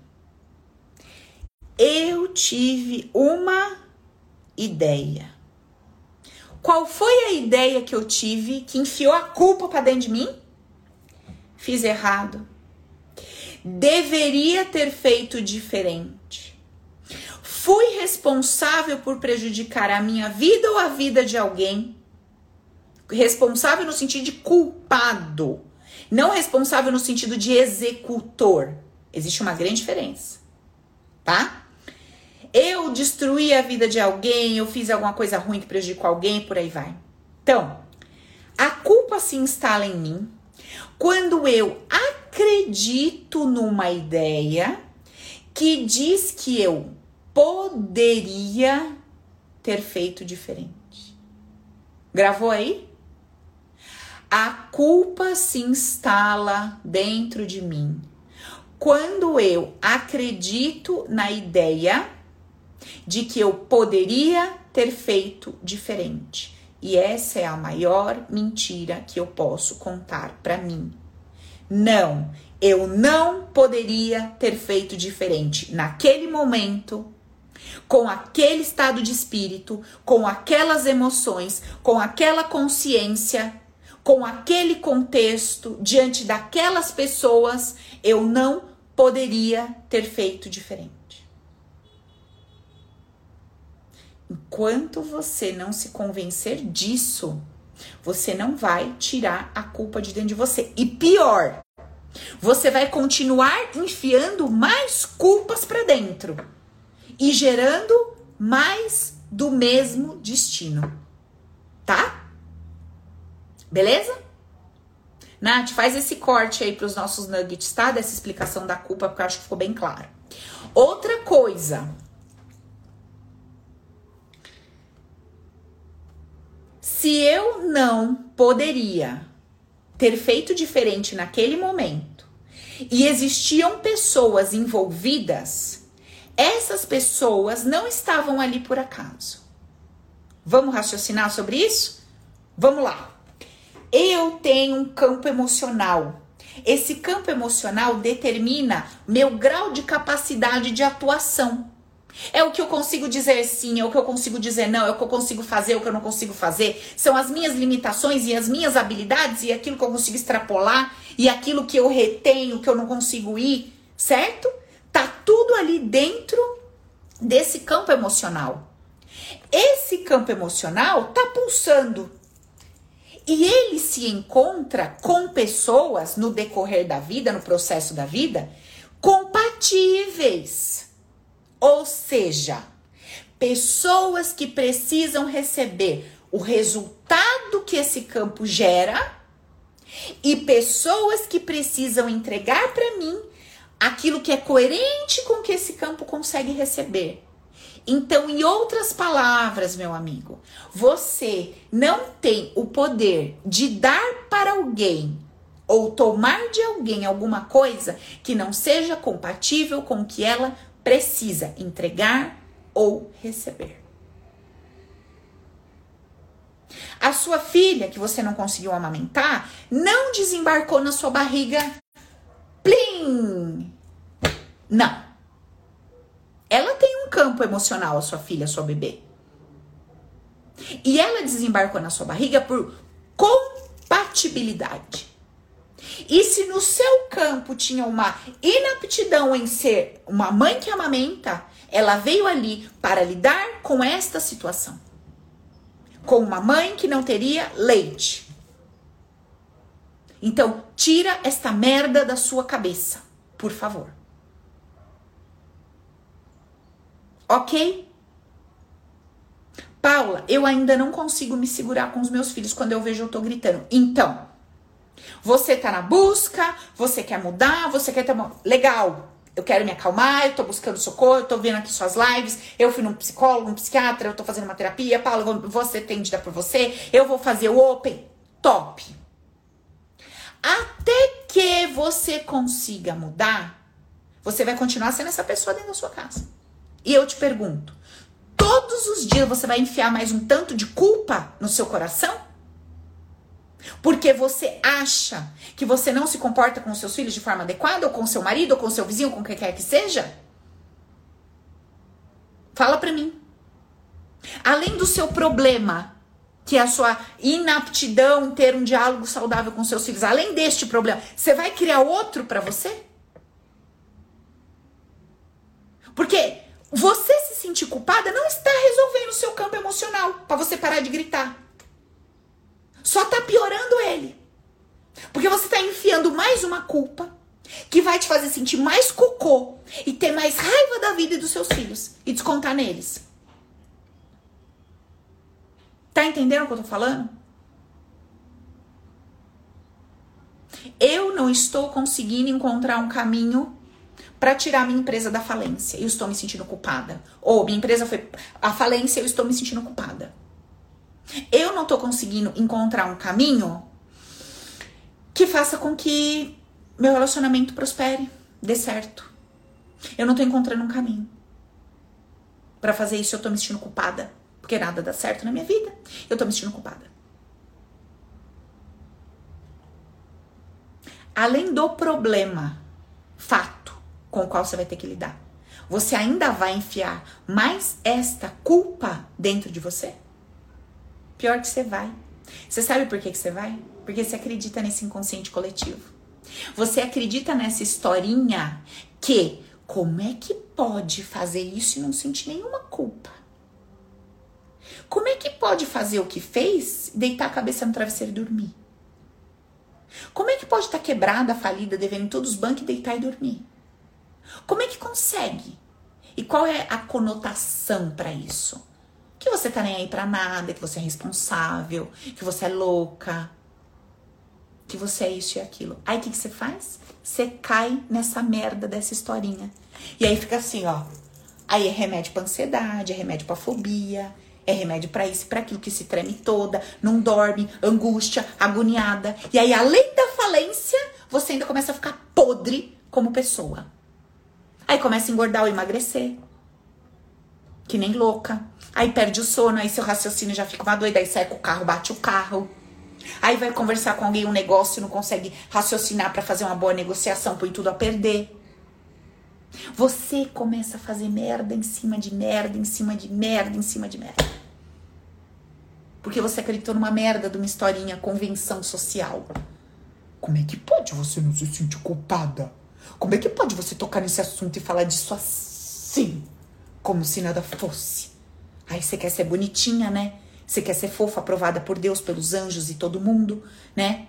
Eu tive uma ideia. Qual foi a ideia que eu tive que enfiou a culpa para dentro de mim? Fiz errado. Deveria ter feito diferente. Fui responsável por prejudicar a minha vida ou a vida de alguém. Responsável no sentido de culpado, não responsável no sentido de executor. Existe uma grande diferença, tá? eu destruí a vida de alguém, eu fiz alguma coisa ruim que prejudicou alguém, por aí vai. Então, a culpa se instala em mim quando eu acredito numa ideia que diz que eu poderia ter feito diferente. Gravou aí? A culpa se instala dentro de mim quando eu acredito na ideia de que eu poderia ter feito diferente. E essa é a maior mentira que eu posso contar para mim. Não, eu não poderia ter feito diferente naquele momento, com aquele estado de espírito, com aquelas emoções, com aquela consciência, com aquele contexto, diante daquelas pessoas, eu não poderia ter feito diferente. Enquanto você não se convencer disso, você não vai tirar a culpa de dentro de você. E pior, você vai continuar enfiando mais culpas para dentro e gerando mais do mesmo destino. Tá? Beleza? Nath, faz esse corte aí para os nossos nuggets, tá? Dessa explicação da culpa, porque eu acho que ficou bem claro. Outra coisa, Se eu não poderia ter feito diferente naquele momento e existiam pessoas envolvidas, essas pessoas não estavam ali por acaso. Vamos raciocinar sobre isso? Vamos lá. Eu tenho um campo emocional. Esse campo emocional determina meu grau de capacidade de atuação. É o que eu consigo dizer sim, é o que eu consigo dizer não, é o que eu consigo fazer, é o que eu não consigo fazer. São as minhas limitações e as minhas habilidades e aquilo que eu consigo extrapolar e aquilo que eu retenho, que eu não consigo ir, certo? Tá tudo ali dentro desse campo emocional. Esse campo emocional tá pulsando. E ele se encontra com pessoas no decorrer da vida, no processo da vida, compatíveis ou seja, pessoas que precisam receber o resultado que esse campo gera e pessoas que precisam entregar para mim aquilo que é coerente com o que esse campo consegue receber. Então, em outras palavras, meu amigo, você não tem o poder de dar para alguém ou tomar de alguém alguma coisa que não seja compatível com o que ela precisa entregar ou receber. A sua filha, que você não conseguiu amamentar, não desembarcou na sua barriga. Plim! Não. Ela tem um campo emocional a sua filha, a sua bebê. E ela desembarcou na sua barriga por compatibilidade. E se no seu campo tinha uma inaptidão em ser uma mãe que amamenta, ela veio ali para lidar com esta situação. Com uma mãe que não teria leite. Então, tira esta merda da sua cabeça, por favor. Ok? Paula, eu ainda não consigo me segurar com os meus filhos quando eu vejo eu tô gritando. Então, você tá na busca, você quer mudar, você quer ter uma. Legal, eu quero me acalmar, eu tô buscando socorro, eu tô vendo aqui suas lives, eu fui num psicólogo, um psiquiatra, eu tô fazendo uma terapia, Paula, você tem de dar por você, eu vou fazer o open. Top. Até que você consiga mudar, você vai continuar sendo essa pessoa dentro da sua casa. E eu te pergunto: todos os dias você vai enfiar mais um tanto de culpa no seu coração? Porque você acha que você não se comporta com seus filhos de forma adequada, ou com seu marido, ou com seu vizinho, com quem quer que seja? Fala pra mim. Além do seu problema, que é a sua inaptidão em ter um diálogo saudável com seus filhos, além deste problema, você vai criar outro para você? Porque você se sentir culpada não está resolvendo o seu campo emocional para você parar de gritar. Só tá piorando ele. Porque você tá enfiando mais uma culpa que vai te fazer sentir mais cocô e ter mais raiva da vida e dos seus filhos e descontar neles. Tá entendendo o que eu tô falando? Eu não estou conseguindo encontrar um caminho para tirar minha empresa da falência. Eu estou me sentindo culpada. Ou minha empresa foi a falência, eu estou me sentindo culpada. Eu não estou conseguindo encontrar um caminho que faça com que meu relacionamento prospere, dê certo. Eu não estou encontrando um caminho. Para fazer isso, eu estou me sentindo culpada, porque nada dá certo na minha vida. Eu estou me sentindo culpada. Além do problema, fato, com o qual você vai ter que lidar, você ainda vai enfiar mais esta culpa dentro de você? Pior que você vai. Você sabe por que, que você vai? Porque você acredita nesse inconsciente coletivo. Você acredita nessa historinha que como é que pode fazer isso e não sentir nenhuma culpa? Como é que pode fazer o que fez, deitar a cabeça no travesseiro e dormir? Como é que pode estar quebrada, falida, devendo todos os bancos e deitar e dormir? Como é que consegue? E qual é a conotação para isso? Que você tá nem aí pra nada, que você é responsável, que você é louca, que você é isso e aquilo. Aí o que, que você faz? Você cai nessa merda dessa historinha. E aí fica assim, ó. Aí é remédio pra ansiedade, é remédio pra fobia, é remédio para isso, para aquilo que se treme toda, não dorme, angústia, agoniada. E aí, além da falência, você ainda começa a ficar podre como pessoa. Aí começa a engordar ou emagrecer. Que nem louca. Aí perde o sono, aí seu raciocínio já fica uma doida, aí sai com o carro, bate o carro. Aí vai conversar com alguém um negócio, não consegue raciocinar para fazer uma boa negociação, põe tudo a perder. Você começa a fazer merda em cima de merda, em cima de merda, em cima de merda. Porque você acreditou numa merda de uma historinha, convenção social. Como é que pode você não se sentir culpada? Como é que pode você tocar nesse assunto e falar disso assim? Como se nada fosse. Aí você quer ser bonitinha, né? Você quer ser fofa, aprovada por Deus, pelos anjos e todo mundo, né?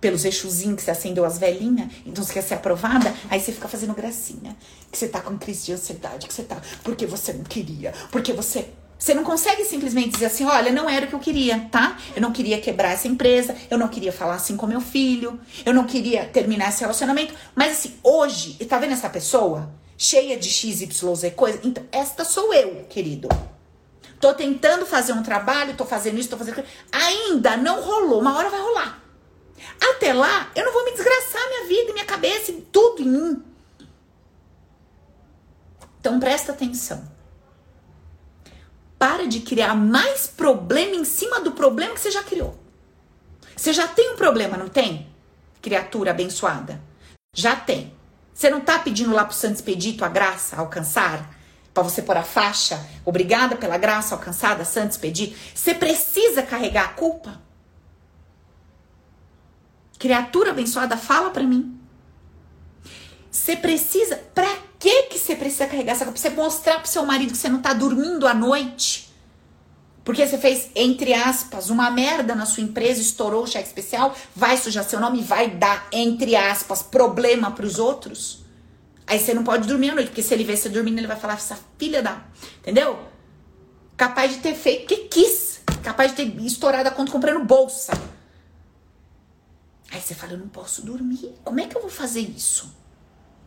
Pelos eixozinhos que você acendeu as velhinhas. Então você quer ser aprovada, aí você fica fazendo gracinha. Que você tá com crise de ansiedade, que você tá. Porque você não queria, porque você. Você não consegue simplesmente dizer assim: olha, não era o que eu queria, tá? Eu não queria quebrar essa empresa, eu não queria falar assim com meu filho, eu não queria terminar esse relacionamento. Mas assim, hoje, e tá vendo essa pessoa? Cheia de XYZ coisa? Então, esta sou eu, querido. Tô tentando fazer um trabalho, tô fazendo isso, tô fazendo aquilo. Ainda não rolou, uma hora vai rolar. Até lá, eu não vou me desgraçar minha vida, minha cabeça, tudo em mim. Então presta atenção. Para de criar mais problema em cima do problema que você já criou. Você já tem um problema, não tem? Criatura abençoada. Já tem. Você não tá pedindo lá pro Santo Expedito a graça alcançar? Para você pôr a faixa, obrigada pela graça alcançada, santos pedir. Você precisa carregar a culpa? Criatura abençoada, fala para mim. Você precisa, para que que você precisa carregar essa culpa? Você mostrar pro seu marido que você não tá dormindo à noite? Porque você fez, entre aspas, uma merda na sua empresa, estourou o cheque especial, vai sujar seu nome vai dar, entre aspas, problema pros outros? Aí você não pode dormir à noite, porque se ele ver você dormindo, ele vai falar, essa filha da. Entendeu? Capaz de ter feito o que quis. Capaz de ter estourado a conta comprando bolsa. Aí você fala, eu não posso dormir. Como é que eu vou fazer isso?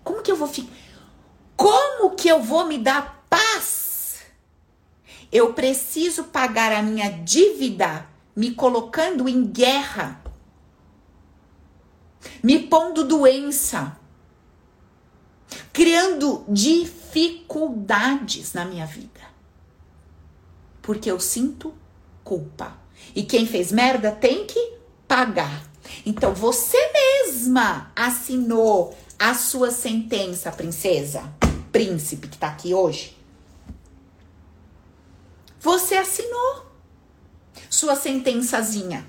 Como que eu vou ficar. Como que eu vou me dar paz? Eu preciso pagar a minha dívida me colocando em guerra, me pondo doença, criando dificuldades na minha vida. Porque eu sinto culpa. E quem fez merda tem que pagar. Então você mesma assinou a sua sentença, princesa, príncipe que tá aqui hoje. Você assinou sua sentençazinha.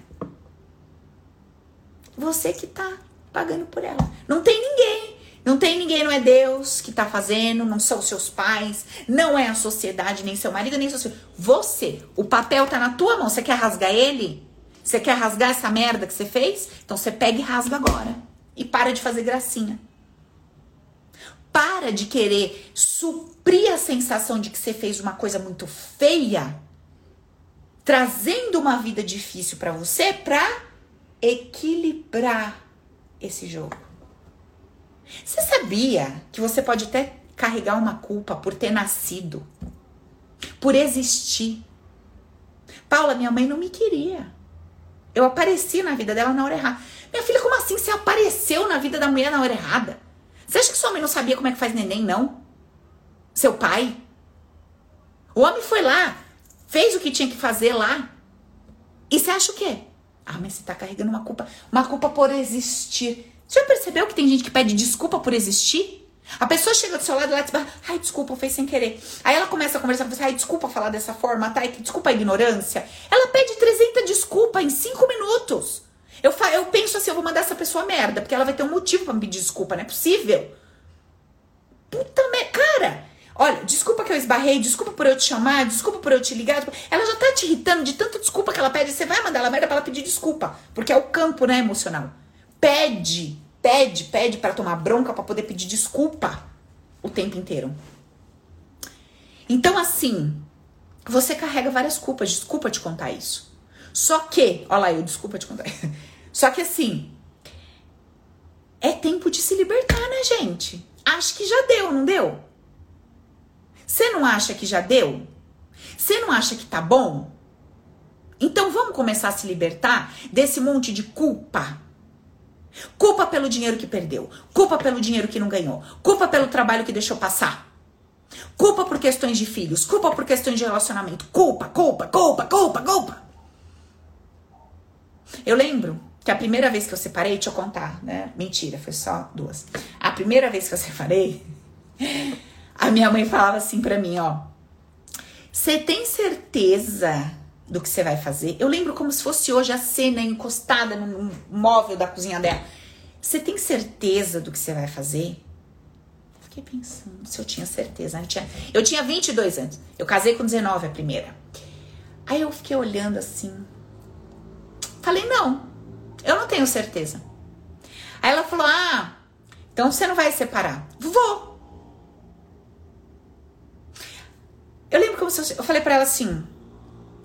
Você que tá pagando por ela. Não tem ninguém. Não tem ninguém, não é Deus que tá fazendo, não são seus pais, não é a sociedade, nem seu marido, nem seu filho. Você. O papel tá na tua mão. Você quer rasgar ele? Você quer rasgar essa merda que você fez? Então você pega e rasga agora. E para de fazer gracinha. Para de querer suprir a sensação de que você fez uma coisa muito feia, trazendo uma vida difícil para você para equilibrar esse jogo. Você sabia que você pode até carregar uma culpa por ter nascido, por existir? Paula, minha mãe não me queria. Eu apareci na vida dela na hora errada. Minha filha, como assim você apareceu na vida da mulher na hora errada? Você acha que sua mãe não sabia como é que faz neném, não? Seu pai? O homem foi lá, fez o que tinha que fazer lá. E você acha o quê? Ah, mas você tá carregando uma culpa, uma culpa por existir. Você já percebeu que tem gente que pede desculpa por existir? A pessoa chega do seu lado e ela diz, ai, desculpa, fez sem querer. Aí ela começa a conversar com você, ai, desculpa falar dessa forma, tá? Desculpa a ignorância. Ela pede 300 desculpas em 5 minutos. Eu, fa eu penso assim, eu vou mandar essa pessoa merda, porque ela vai ter um motivo para me pedir desculpa, não é possível. Puta merda. Cara, olha, desculpa que eu esbarrei, desculpa por eu te chamar, desculpa por eu te ligar. Ela já tá te irritando de tanta desculpa que ela pede, você vai mandar ela merda pra ela pedir desculpa, porque é o campo, né, emocional. Pede, pede, pede para tomar bronca para poder pedir desculpa o tempo inteiro. Então, assim, você carrega várias culpas, desculpa te contar isso. Só que, olha lá, eu desculpa te contar. Só que assim, é tempo de se libertar, né, gente? Acho que já deu, não deu? Você não acha que já deu? Você não acha que tá bom? Então vamos começar a se libertar desse monte de culpa. Culpa pelo dinheiro que perdeu, culpa pelo dinheiro que não ganhou, culpa pelo trabalho que deixou passar. Culpa por questões de filhos, culpa por questões de relacionamento, culpa, culpa, culpa, culpa, culpa. Eu lembro que a primeira vez que eu separei, deixa eu contar, né? Mentira, foi só duas. A primeira vez que eu separei, a minha mãe falava assim pra mim, ó. Você tem certeza do que você vai fazer? Eu lembro como se fosse hoje a cena encostada no móvel da cozinha dela. Você tem certeza do que você vai fazer? Fiquei pensando se eu tinha certeza. Eu tinha, eu tinha 22 anos. Eu casei com 19 a primeira. Aí eu fiquei olhando assim, Falei, não, eu não tenho certeza. Aí ela falou: Ah, então você não vai separar. Vou. Eu lembro como se eu, eu falei para ela assim: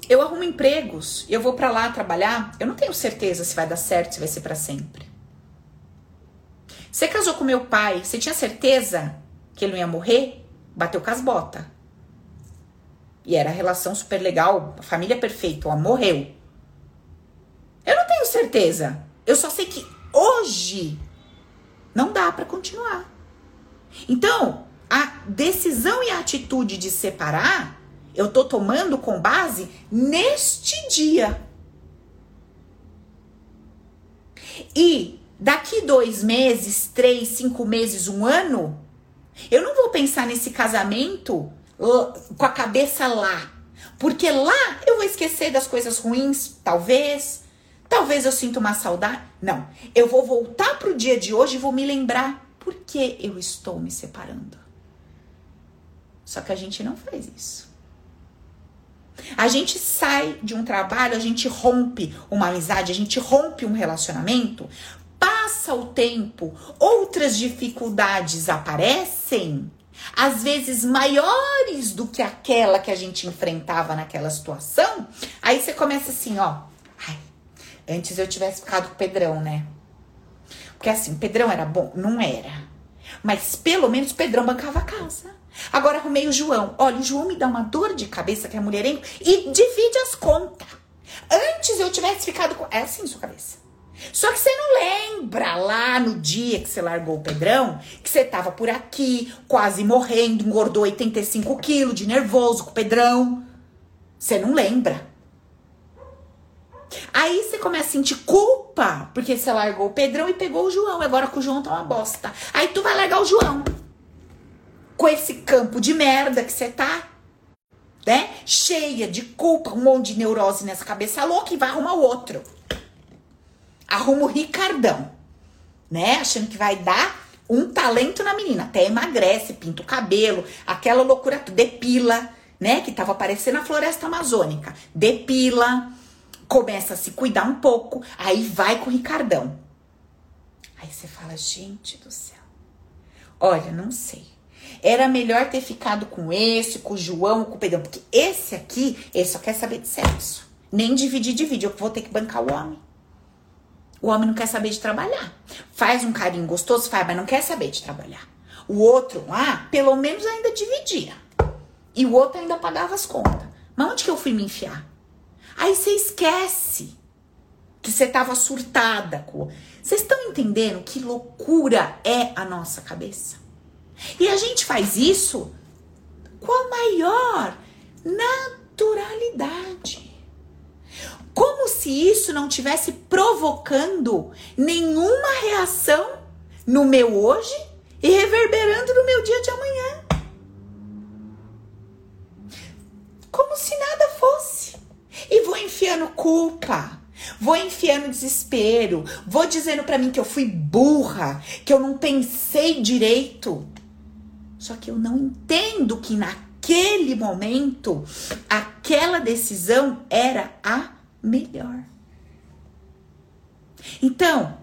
eu arrumo empregos, eu vou para lá trabalhar, eu não tenho certeza se vai dar certo, se vai ser para sempre. Você casou com meu pai, você tinha certeza que ele não ia morrer? Bateu com as botas. E era a relação super legal, a família perfeita, ó, morreu. Eu não tenho certeza. Eu só sei que hoje não dá para continuar. Então, a decisão e a atitude de separar, eu tô tomando com base neste dia. E daqui dois meses, três, cinco meses, um ano, eu não vou pensar nesse casamento com a cabeça lá. Porque lá eu vou esquecer das coisas ruins, talvez. Talvez eu sinta uma saudade. Não. Eu vou voltar pro dia de hoje e vou me lembrar por que eu estou me separando. Só que a gente não faz isso. A gente sai de um trabalho, a gente rompe uma amizade, a gente rompe um relacionamento, passa o tempo, outras dificuldades aparecem, às vezes maiores do que aquela que a gente enfrentava naquela situação. Aí você começa assim, ó. Ai, antes eu tivesse ficado com o Pedrão, né? Porque assim, Pedrão era bom? Não era. Mas pelo menos Pedrão bancava a casa. Agora arrumei o João. Olha, o João me dá uma dor de cabeça que é mulherengo e divide as contas. Antes eu tivesse ficado com. É assim sua cabeça. Só que você não lembra lá no dia que você largou o Pedrão, que você tava por aqui, quase morrendo, engordou 85 quilos de nervoso com o Pedrão. Você não lembra. Aí você começa a sentir culpa, porque você largou o Pedrão e pegou o João. Agora que o João tá uma bosta. Aí tu vai largar o João com esse campo de merda que você tá, né? Cheia de culpa, um monte de neurose nessa cabeça louca e vai arrumar outro. Arruma o Ricardão, né? Achando que vai dar um talento na menina. Até emagrece, pinta o cabelo, aquela loucura, depila, né? Que tava parecendo a floresta amazônica. Depila, começa a se cuidar um pouco, aí vai com o Ricardão. Aí você fala, gente do céu. Olha, não sei. Era melhor ter ficado com esse, com o João, com o Pedrão. Porque esse aqui, ele só quer saber de sexo. Nem dividir, divide. Eu vou ter que bancar o homem. O homem não quer saber de trabalhar. Faz um carinho gostoso, faz, mas não quer saber de trabalhar. O outro lá, pelo menos ainda dividia. E o outro ainda pagava as contas. Mas onde que eu fui me enfiar? Aí você esquece que você tava surtada. Vocês estão entendendo que loucura é a nossa cabeça? E a gente faz isso com a maior naturalidade. Como se isso não tivesse provocando nenhuma reação no meu hoje e reverberando no meu dia de amanhã. Como se nada fosse. E vou enfiando culpa, Vou enfiando desespero, vou dizendo para mim que eu fui burra, que eu não pensei direito. Só que eu não entendo que naquele momento aquela decisão era a melhor. Então,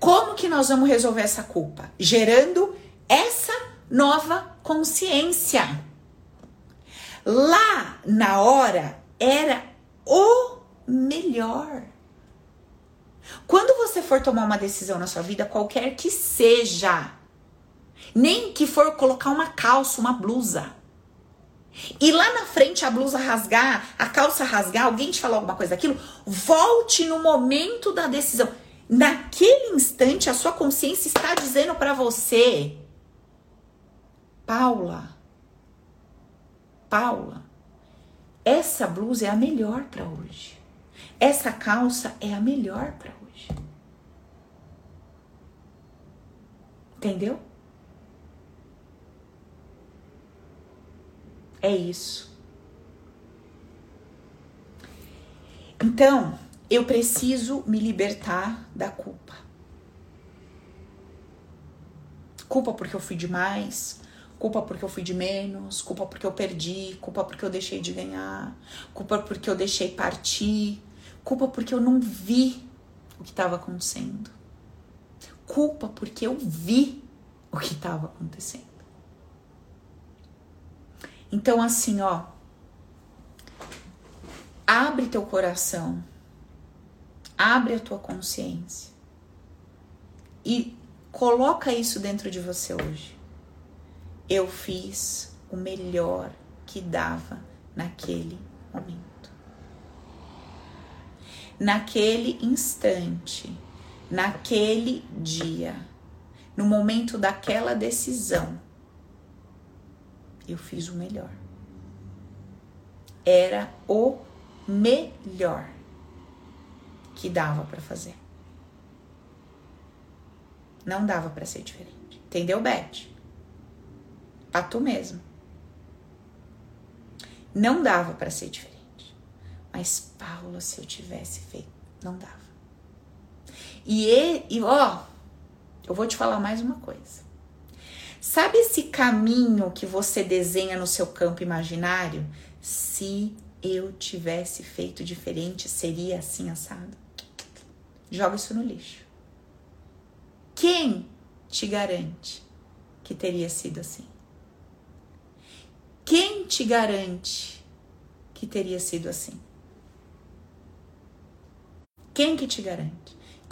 como que nós vamos resolver essa culpa? Gerando essa nova consciência. Lá na hora era o melhor. Quando você for tomar uma decisão na sua vida, qualquer que seja, nem que for colocar uma calça, uma blusa. E lá na frente a blusa rasgar, a calça rasgar, alguém te falar alguma coisa daquilo, volte no momento da decisão. Naquele instante a sua consciência está dizendo para você: Paula, Paula, essa blusa é a melhor para hoje. Essa calça é a melhor para hoje. Entendeu? É isso. Então, eu preciso me libertar da culpa. Culpa porque eu fui demais, culpa porque eu fui de menos, culpa porque eu perdi, culpa porque eu deixei de ganhar, culpa porque eu deixei partir, culpa porque eu não vi o que estava acontecendo, culpa porque eu vi o que estava acontecendo. Então, assim, ó, abre teu coração, abre a tua consciência e coloca isso dentro de você hoje. Eu fiz o melhor que dava naquele momento. Naquele instante, naquele dia, no momento daquela decisão, eu fiz o melhor. Era o melhor que dava para fazer. Não dava para ser diferente. Entendeu, Beth? Pra tu mesmo. Não dava para ser diferente. Mas, Paula, se eu tivesse feito, não dava. E, e ó, eu vou te falar mais uma coisa. Sabe esse caminho que você desenha no seu campo imaginário? Se eu tivesse feito diferente, seria assim assado? Joga isso no lixo. Quem te garante que teria sido assim? Quem te garante que teria sido assim? Quem que te garante?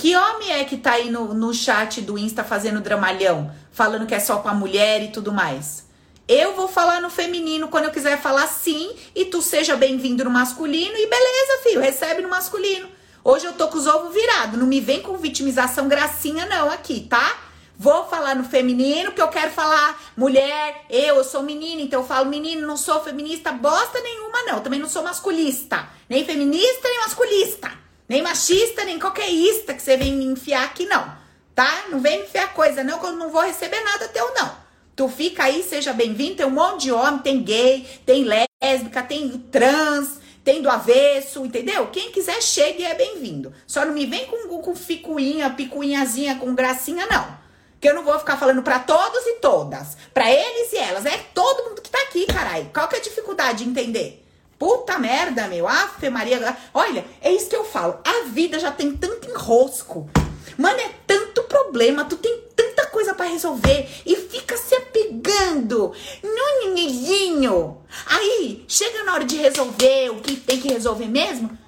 Que homem é que tá aí no, no chat do Insta fazendo dramalhão, falando que é só pra mulher e tudo mais? Eu vou falar no feminino quando eu quiser falar sim, e tu seja bem-vindo no masculino, e beleza, filho, recebe no masculino. Hoje eu tô com os ovos virados, não me vem com vitimização gracinha não aqui, tá? Vou falar no feminino, porque eu quero falar mulher, eu, eu sou menina, então eu falo menino, não sou feminista bosta nenhuma, não. Também não sou masculista. Nem feminista, nem masculista. Nem machista, nem qualquerista que você vem me enfiar aqui, não. Tá? Não vem me enfiar coisa, não, que eu não vou receber nada teu, não. Tu fica aí, seja bem-vindo. Tem um monte de homem, tem gay, tem lésbica, tem trans, tem do avesso, entendeu? Quem quiser, chegue e é bem-vindo. Só não me vem com, com ficuinha, picuinhazinha, com gracinha, não. Que eu não vou ficar falando para todos e todas. para eles e elas. É todo mundo que tá aqui, carai. Qual que é a dificuldade de entender? Puta merda, meu. Afe Maria. Olha, é isso que eu falo. A vida já tem tanto enrosco. Mano, é tanto problema. Tu tem tanta coisa para resolver. E fica se apegando no nininho. Aí, chega na hora de resolver o que tem que resolver mesmo.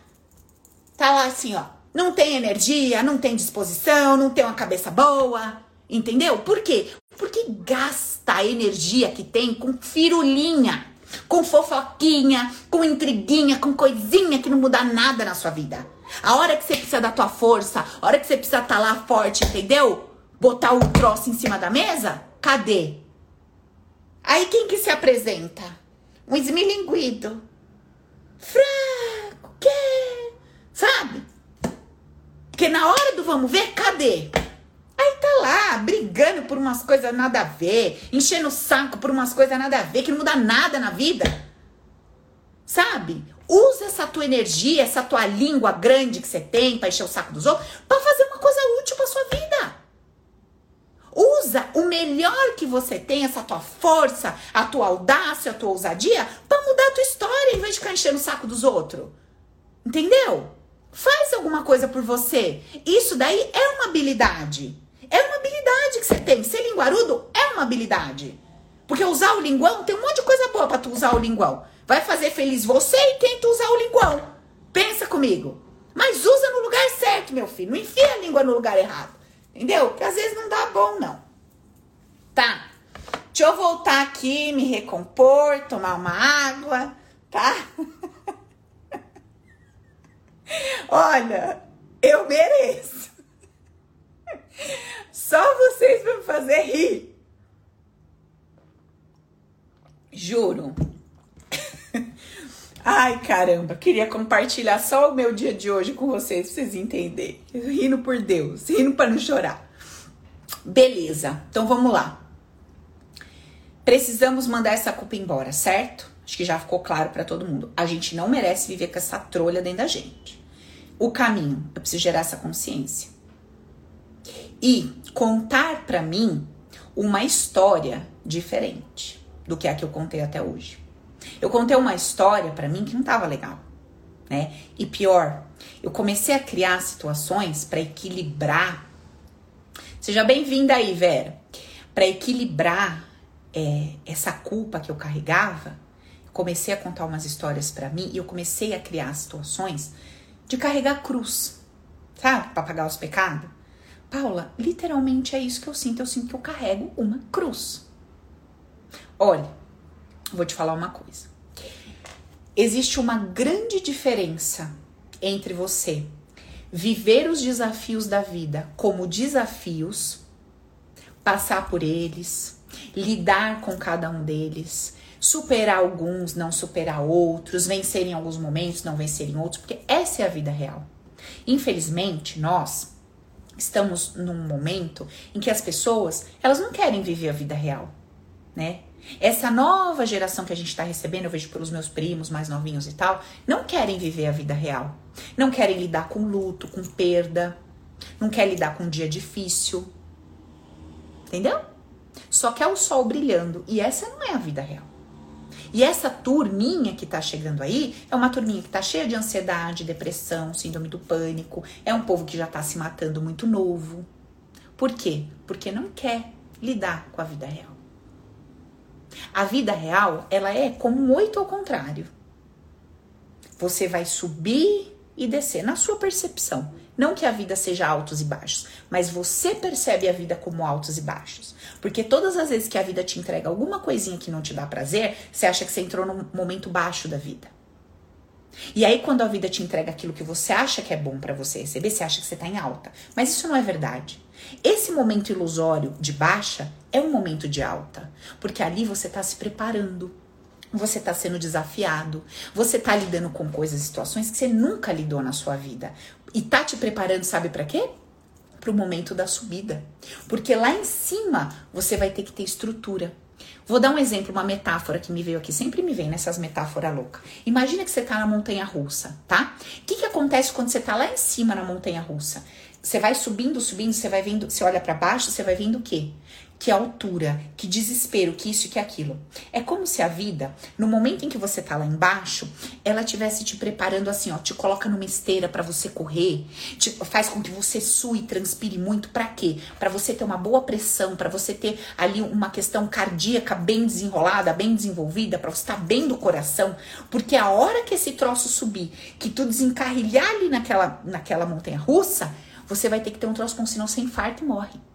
Tá lá assim, ó. Não tem energia, não tem disposição, não tem uma cabeça boa. Entendeu? Por quê? Porque gasta a energia que tem com firulinha, com fofoquinha, com intriguinha, com coisinha que não muda nada na sua vida. A hora que você precisa da tua força, a hora que você precisa estar tá lá forte, entendeu? Botar o troço em cima da mesa, cadê? Aí quem que se apresenta? Um esmilinguido. Fraco, quê? Sabe? Porque na hora do vamos ver, cadê? Brigando por umas coisas nada a ver, enchendo o saco por umas coisas nada a ver, que não muda nada na vida. Sabe? Usa essa tua energia, essa tua língua grande que você tem pra encher o saco dos outros, pra fazer uma coisa útil pra sua vida. Usa o melhor que você tem, essa tua força, a tua audácia, a tua ousadia, pra mudar a tua história em vez de ficar enchendo o saco dos outros. Entendeu? Faz alguma coisa por você. Isso daí é uma habilidade. É uma habilidade que você tem. Ser linguarudo é uma habilidade. Porque usar o linguão, tem um monte de coisa boa para tu usar o linguão. Vai fazer feliz você e quem tu usar o linguão. Pensa comigo. Mas usa no lugar certo, meu filho. Não enfia a língua no lugar errado. Entendeu? Porque às vezes não dá bom, não. Tá. Deixa eu voltar aqui, me recompor, tomar uma água, tá? Olha, eu mereço. Só vocês vão fazer rir. Juro. Ai, caramba, queria compartilhar só o meu dia de hoje com vocês, pra vocês entenderem. Rindo por Deus, rindo para não chorar. Beleza, então vamos lá. Precisamos mandar essa culpa embora, certo? Acho que já ficou claro para todo mundo. A gente não merece viver com essa trolha dentro da gente. O caminho, eu preciso gerar essa consciência e contar para mim uma história diferente do que a que eu contei até hoje. Eu contei uma história para mim que não tava legal, né? E pior, eu comecei a criar situações para equilibrar. Seja bem-vinda aí, Vera. Para equilibrar é, essa culpa que eu carregava, comecei a contar umas histórias para mim e eu comecei a criar situações de carregar cruz, sabe? Para pagar os pecados. Paula, literalmente é isso que eu sinto. Eu sinto que eu carrego uma cruz. Olha, vou te falar uma coisa. Existe uma grande diferença entre você viver os desafios da vida como desafios, passar por eles, lidar com cada um deles, superar alguns, não superar outros, vencer em alguns momentos, não vencer em outros, porque essa é a vida real. Infelizmente, nós estamos num momento em que as pessoas, elas não querem viver a vida real, né? Essa nova geração que a gente está recebendo, eu vejo pelos meus primos mais novinhos e tal, não querem viver a vida real. Não querem lidar com luto, com perda. Não quer lidar com um dia difícil. Entendeu? Só quer o sol brilhando. E essa não é a vida real. E essa turminha que tá chegando aí é uma turminha que tá cheia de ansiedade, depressão, síndrome do pânico. É um povo que já tá se matando muito novo. Por quê? Porque não quer lidar com a vida real. A vida real, ela é como um oito ao contrário. Você vai subir e descer na sua percepção. Não que a vida seja altos e baixos, mas você percebe a vida como altos e baixos. Porque todas as vezes que a vida te entrega alguma coisinha que não te dá prazer, você acha que você entrou num momento baixo da vida. E aí, quando a vida te entrega aquilo que você acha que é bom para você receber, você acha que você tá em alta. Mas isso não é verdade. Esse momento ilusório de baixa é um momento de alta, porque ali você está se preparando, você está sendo desafiado, você está lidando com coisas, situações que você nunca lidou na sua vida e tá te preparando, sabe para quê? Para o momento da subida, porque lá em cima você vai ter que ter estrutura. Vou dar um exemplo, uma metáfora que me veio aqui, sempre me vem nessas metáforas loucas. Imagina que você tá na montanha russa, tá? O que, que acontece quando você tá lá em cima na montanha russa? Você vai subindo, subindo, você vai vendo, você olha para baixo, você vai vendo o quê? Que altura, que desespero, que isso e que aquilo. É como se a vida, no momento em que você tá lá embaixo, ela tivesse te preparando assim, ó, te coloca numa esteira para você correr, te faz com que você sue transpire muito para quê? Para você ter uma boa pressão, para você ter ali uma questão cardíaca bem desenrolada, bem desenvolvida, para você estar tá bem do coração, porque a hora que esse troço subir, que tu desencarrilhar ali naquela naquela montanha russa, você vai ter que ter um troço com sinal sem infarto e morre.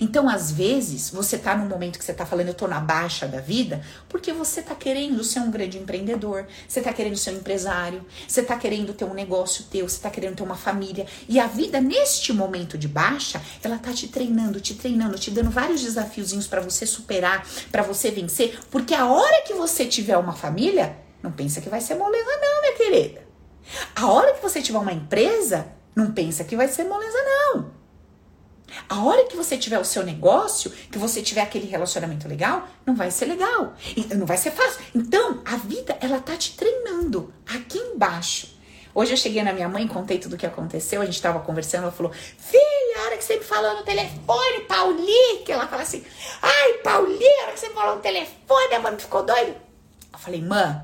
Então, às vezes, você tá num momento que você tá falando, eu tô na baixa da vida, porque você tá querendo ser um grande empreendedor, você tá querendo ser um empresário, você tá querendo ter um negócio teu, você tá querendo ter uma família. E a vida, neste momento de baixa, ela tá te treinando, te treinando, te dando vários desafiozinhos para você superar, para você vencer, porque a hora que você tiver uma família, não pensa que vai ser moleza, não, minha querida. A hora que você tiver uma empresa, não pensa que vai ser moleza, não. A hora que você tiver o seu negócio, que você tiver aquele relacionamento legal, não vai ser legal. Não vai ser fácil. Então, a vida, ela tá te treinando aqui embaixo. Hoje eu cheguei na minha mãe, contei tudo o que aconteceu, a gente tava conversando, ela falou, filha, a hora que você me falou no telefone, Pauli, que ela fala assim, ai, Pauli, a hora que você me falou no telefone, a mãe ficou doida. Eu falei, mãe,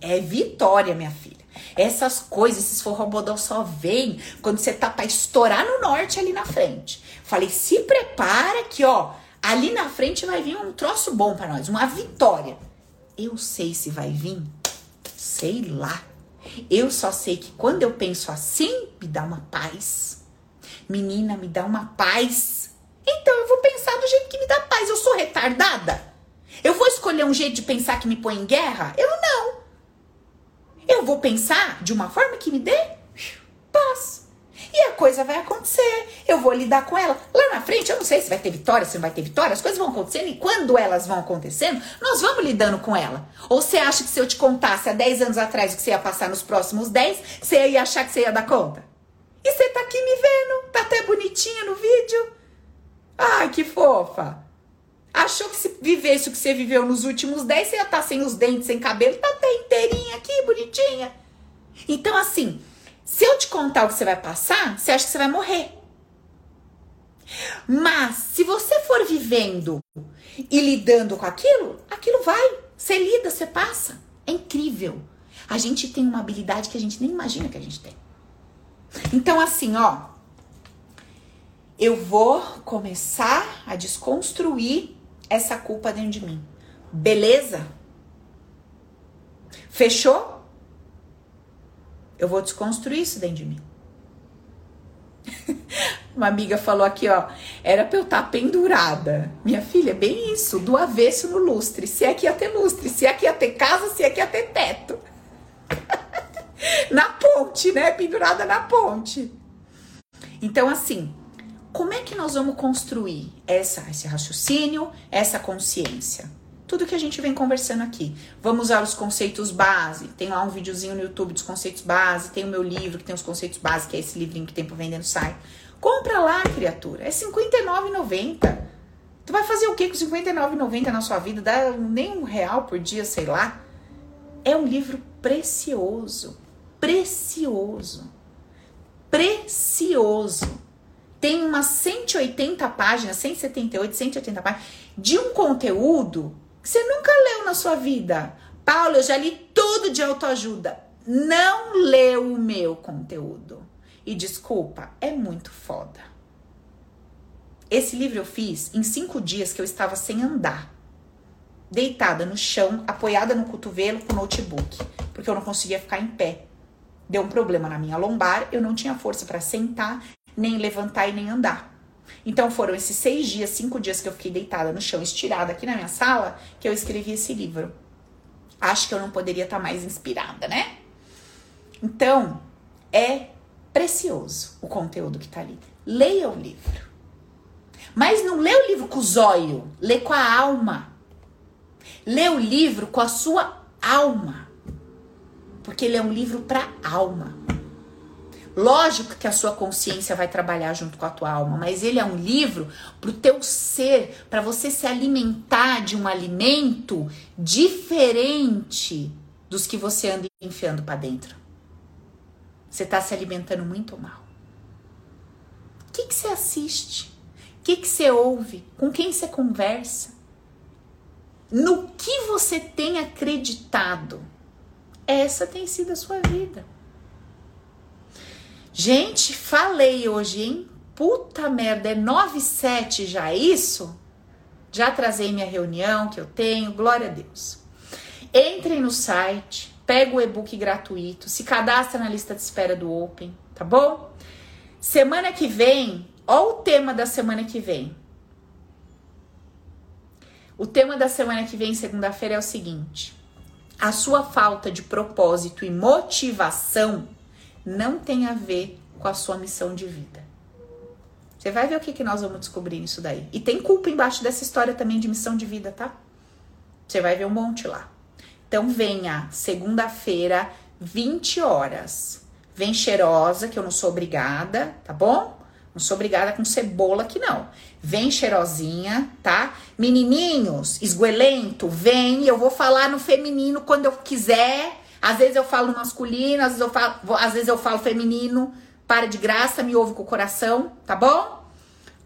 é vitória, minha filha. Essas coisas, esses forrobodó só vem quando você tá pra estourar no norte ali na frente. Falei, se prepara que, ó, ali na frente vai vir um troço bom para nós, uma vitória. Eu sei se vai vir, sei lá. Eu só sei que quando eu penso assim, me dá uma paz. Menina, me dá uma paz. Então eu vou pensar do jeito que me dá paz. Eu sou retardada? Eu vou escolher um jeito de pensar que me põe em guerra? Eu não. Eu vou pensar de uma forma que me dê paz. E a coisa vai acontecer. Eu vou lidar com ela. Lá na frente, eu não sei se vai ter vitória, se não vai ter vitória. As coisas vão acontecendo e quando elas vão acontecendo, nós vamos lidando com ela. Ou você acha que se eu te contasse há 10 anos atrás o que você ia passar nos próximos 10, você ia achar que você ia dar conta? E você tá aqui me vendo, tá até bonitinha no vídeo. Ai, que fofa. Achou que se vivesse o que você viveu nos últimos 10, você ia estar tá sem os dentes, sem cabelo, tá até inteirinha aqui, bonitinha. Então, assim, se eu te contar o que você vai passar, você acha que você vai morrer. Mas, se você for vivendo e lidando com aquilo, aquilo vai. Você lida, você passa. É incrível. A gente tem uma habilidade que a gente nem imagina que a gente tem. Então, assim, ó. Eu vou começar a desconstruir essa culpa dentro de mim. Beleza? Fechou? Eu vou desconstruir isso dentro de mim. Uma amiga falou aqui, ó, era pra eu estar tá pendurada. Minha filha, é bem isso, do avesso no lustre. Se é que ia ter lustre, se é que ia ter casa, se é que ia ter teto. na ponte, né? Pendurada na ponte. Então, assim, como é que nós vamos construir essa, esse raciocínio, essa consciência? Tudo que a gente vem conversando aqui. Vamos usar os conceitos base. Tem lá um videozinho no YouTube dos conceitos base. Tem o meu livro que tem os conceitos base, que é esse livrinho que tem para vender no site. Compra lá, criatura. É R$ 59,90. Tu vai fazer o que com R$59,90 na sua vida? Dá nem um real por dia, sei lá. É um livro precioso. Precioso. Precioso. Tem umas 180 páginas, 178, 180 páginas, de um conteúdo você nunca leu na sua vida. Paulo, eu já li tudo de autoajuda. Não leu o meu conteúdo. E desculpa, é muito foda. Esse livro eu fiz em cinco dias que eu estava sem andar, deitada no chão, apoiada no cotovelo com o notebook, porque eu não conseguia ficar em pé. Deu um problema na minha lombar, eu não tinha força para sentar, nem levantar e nem andar. Então foram esses seis dias, cinco dias que eu fiquei deitada no chão, estirada aqui na minha sala, que eu escrevi esse livro. Acho que eu não poderia estar mais inspirada, né? Então, é precioso o conteúdo que tá ali. Leia o livro. Mas não lê o livro com o zóio, lê com a alma. Lê o livro com a sua alma. Porque ele é um livro para alma. Lógico que a sua consciência vai trabalhar junto com a tua alma, mas ele é um livro para o teu ser, para você se alimentar de um alimento diferente dos que você anda enfiando para dentro. Você está se alimentando muito mal. O que, que você assiste? que, que você ouve? Com quem você conversa? No que você tem acreditado? Essa tem sido a sua vida. Gente, falei hoje, hein? Puta merda, é 9 7 já isso? Já trazei minha reunião que eu tenho, glória a Deus. Entrem no site, pega o e-book gratuito, se cadastra na lista de espera do Open, tá bom? Semana que vem Olha o tema da semana que vem. O tema da semana que vem, segunda-feira, é o seguinte: a sua falta de propósito e motivação não tem a ver com a sua missão de vida. Você vai ver o que, que nós vamos descobrir nisso daí. E tem culpa embaixo dessa história também de missão de vida, tá? Você vai ver um monte lá. Então venha segunda-feira, 20 horas. Vem cheirosa, que eu não sou obrigada, tá bom? Não sou obrigada com cebola aqui, não. Vem cheirosinha, tá? Menininhos, esguelento, vem. Eu vou falar no feminino quando eu quiser. Às vezes eu falo masculino, às vezes eu falo, às vezes eu falo feminino. Para de graça, me ouve com o coração, tá bom?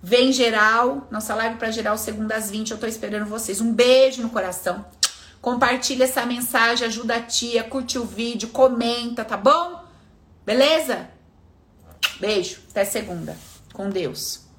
Vem geral, nossa live para geral segunda às 20, eu tô esperando vocês. Um beijo no coração. Compartilha essa mensagem, ajuda a tia, curte o vídeo, comenta, tá bom? Beleza? Beijo, até segunda com Deus.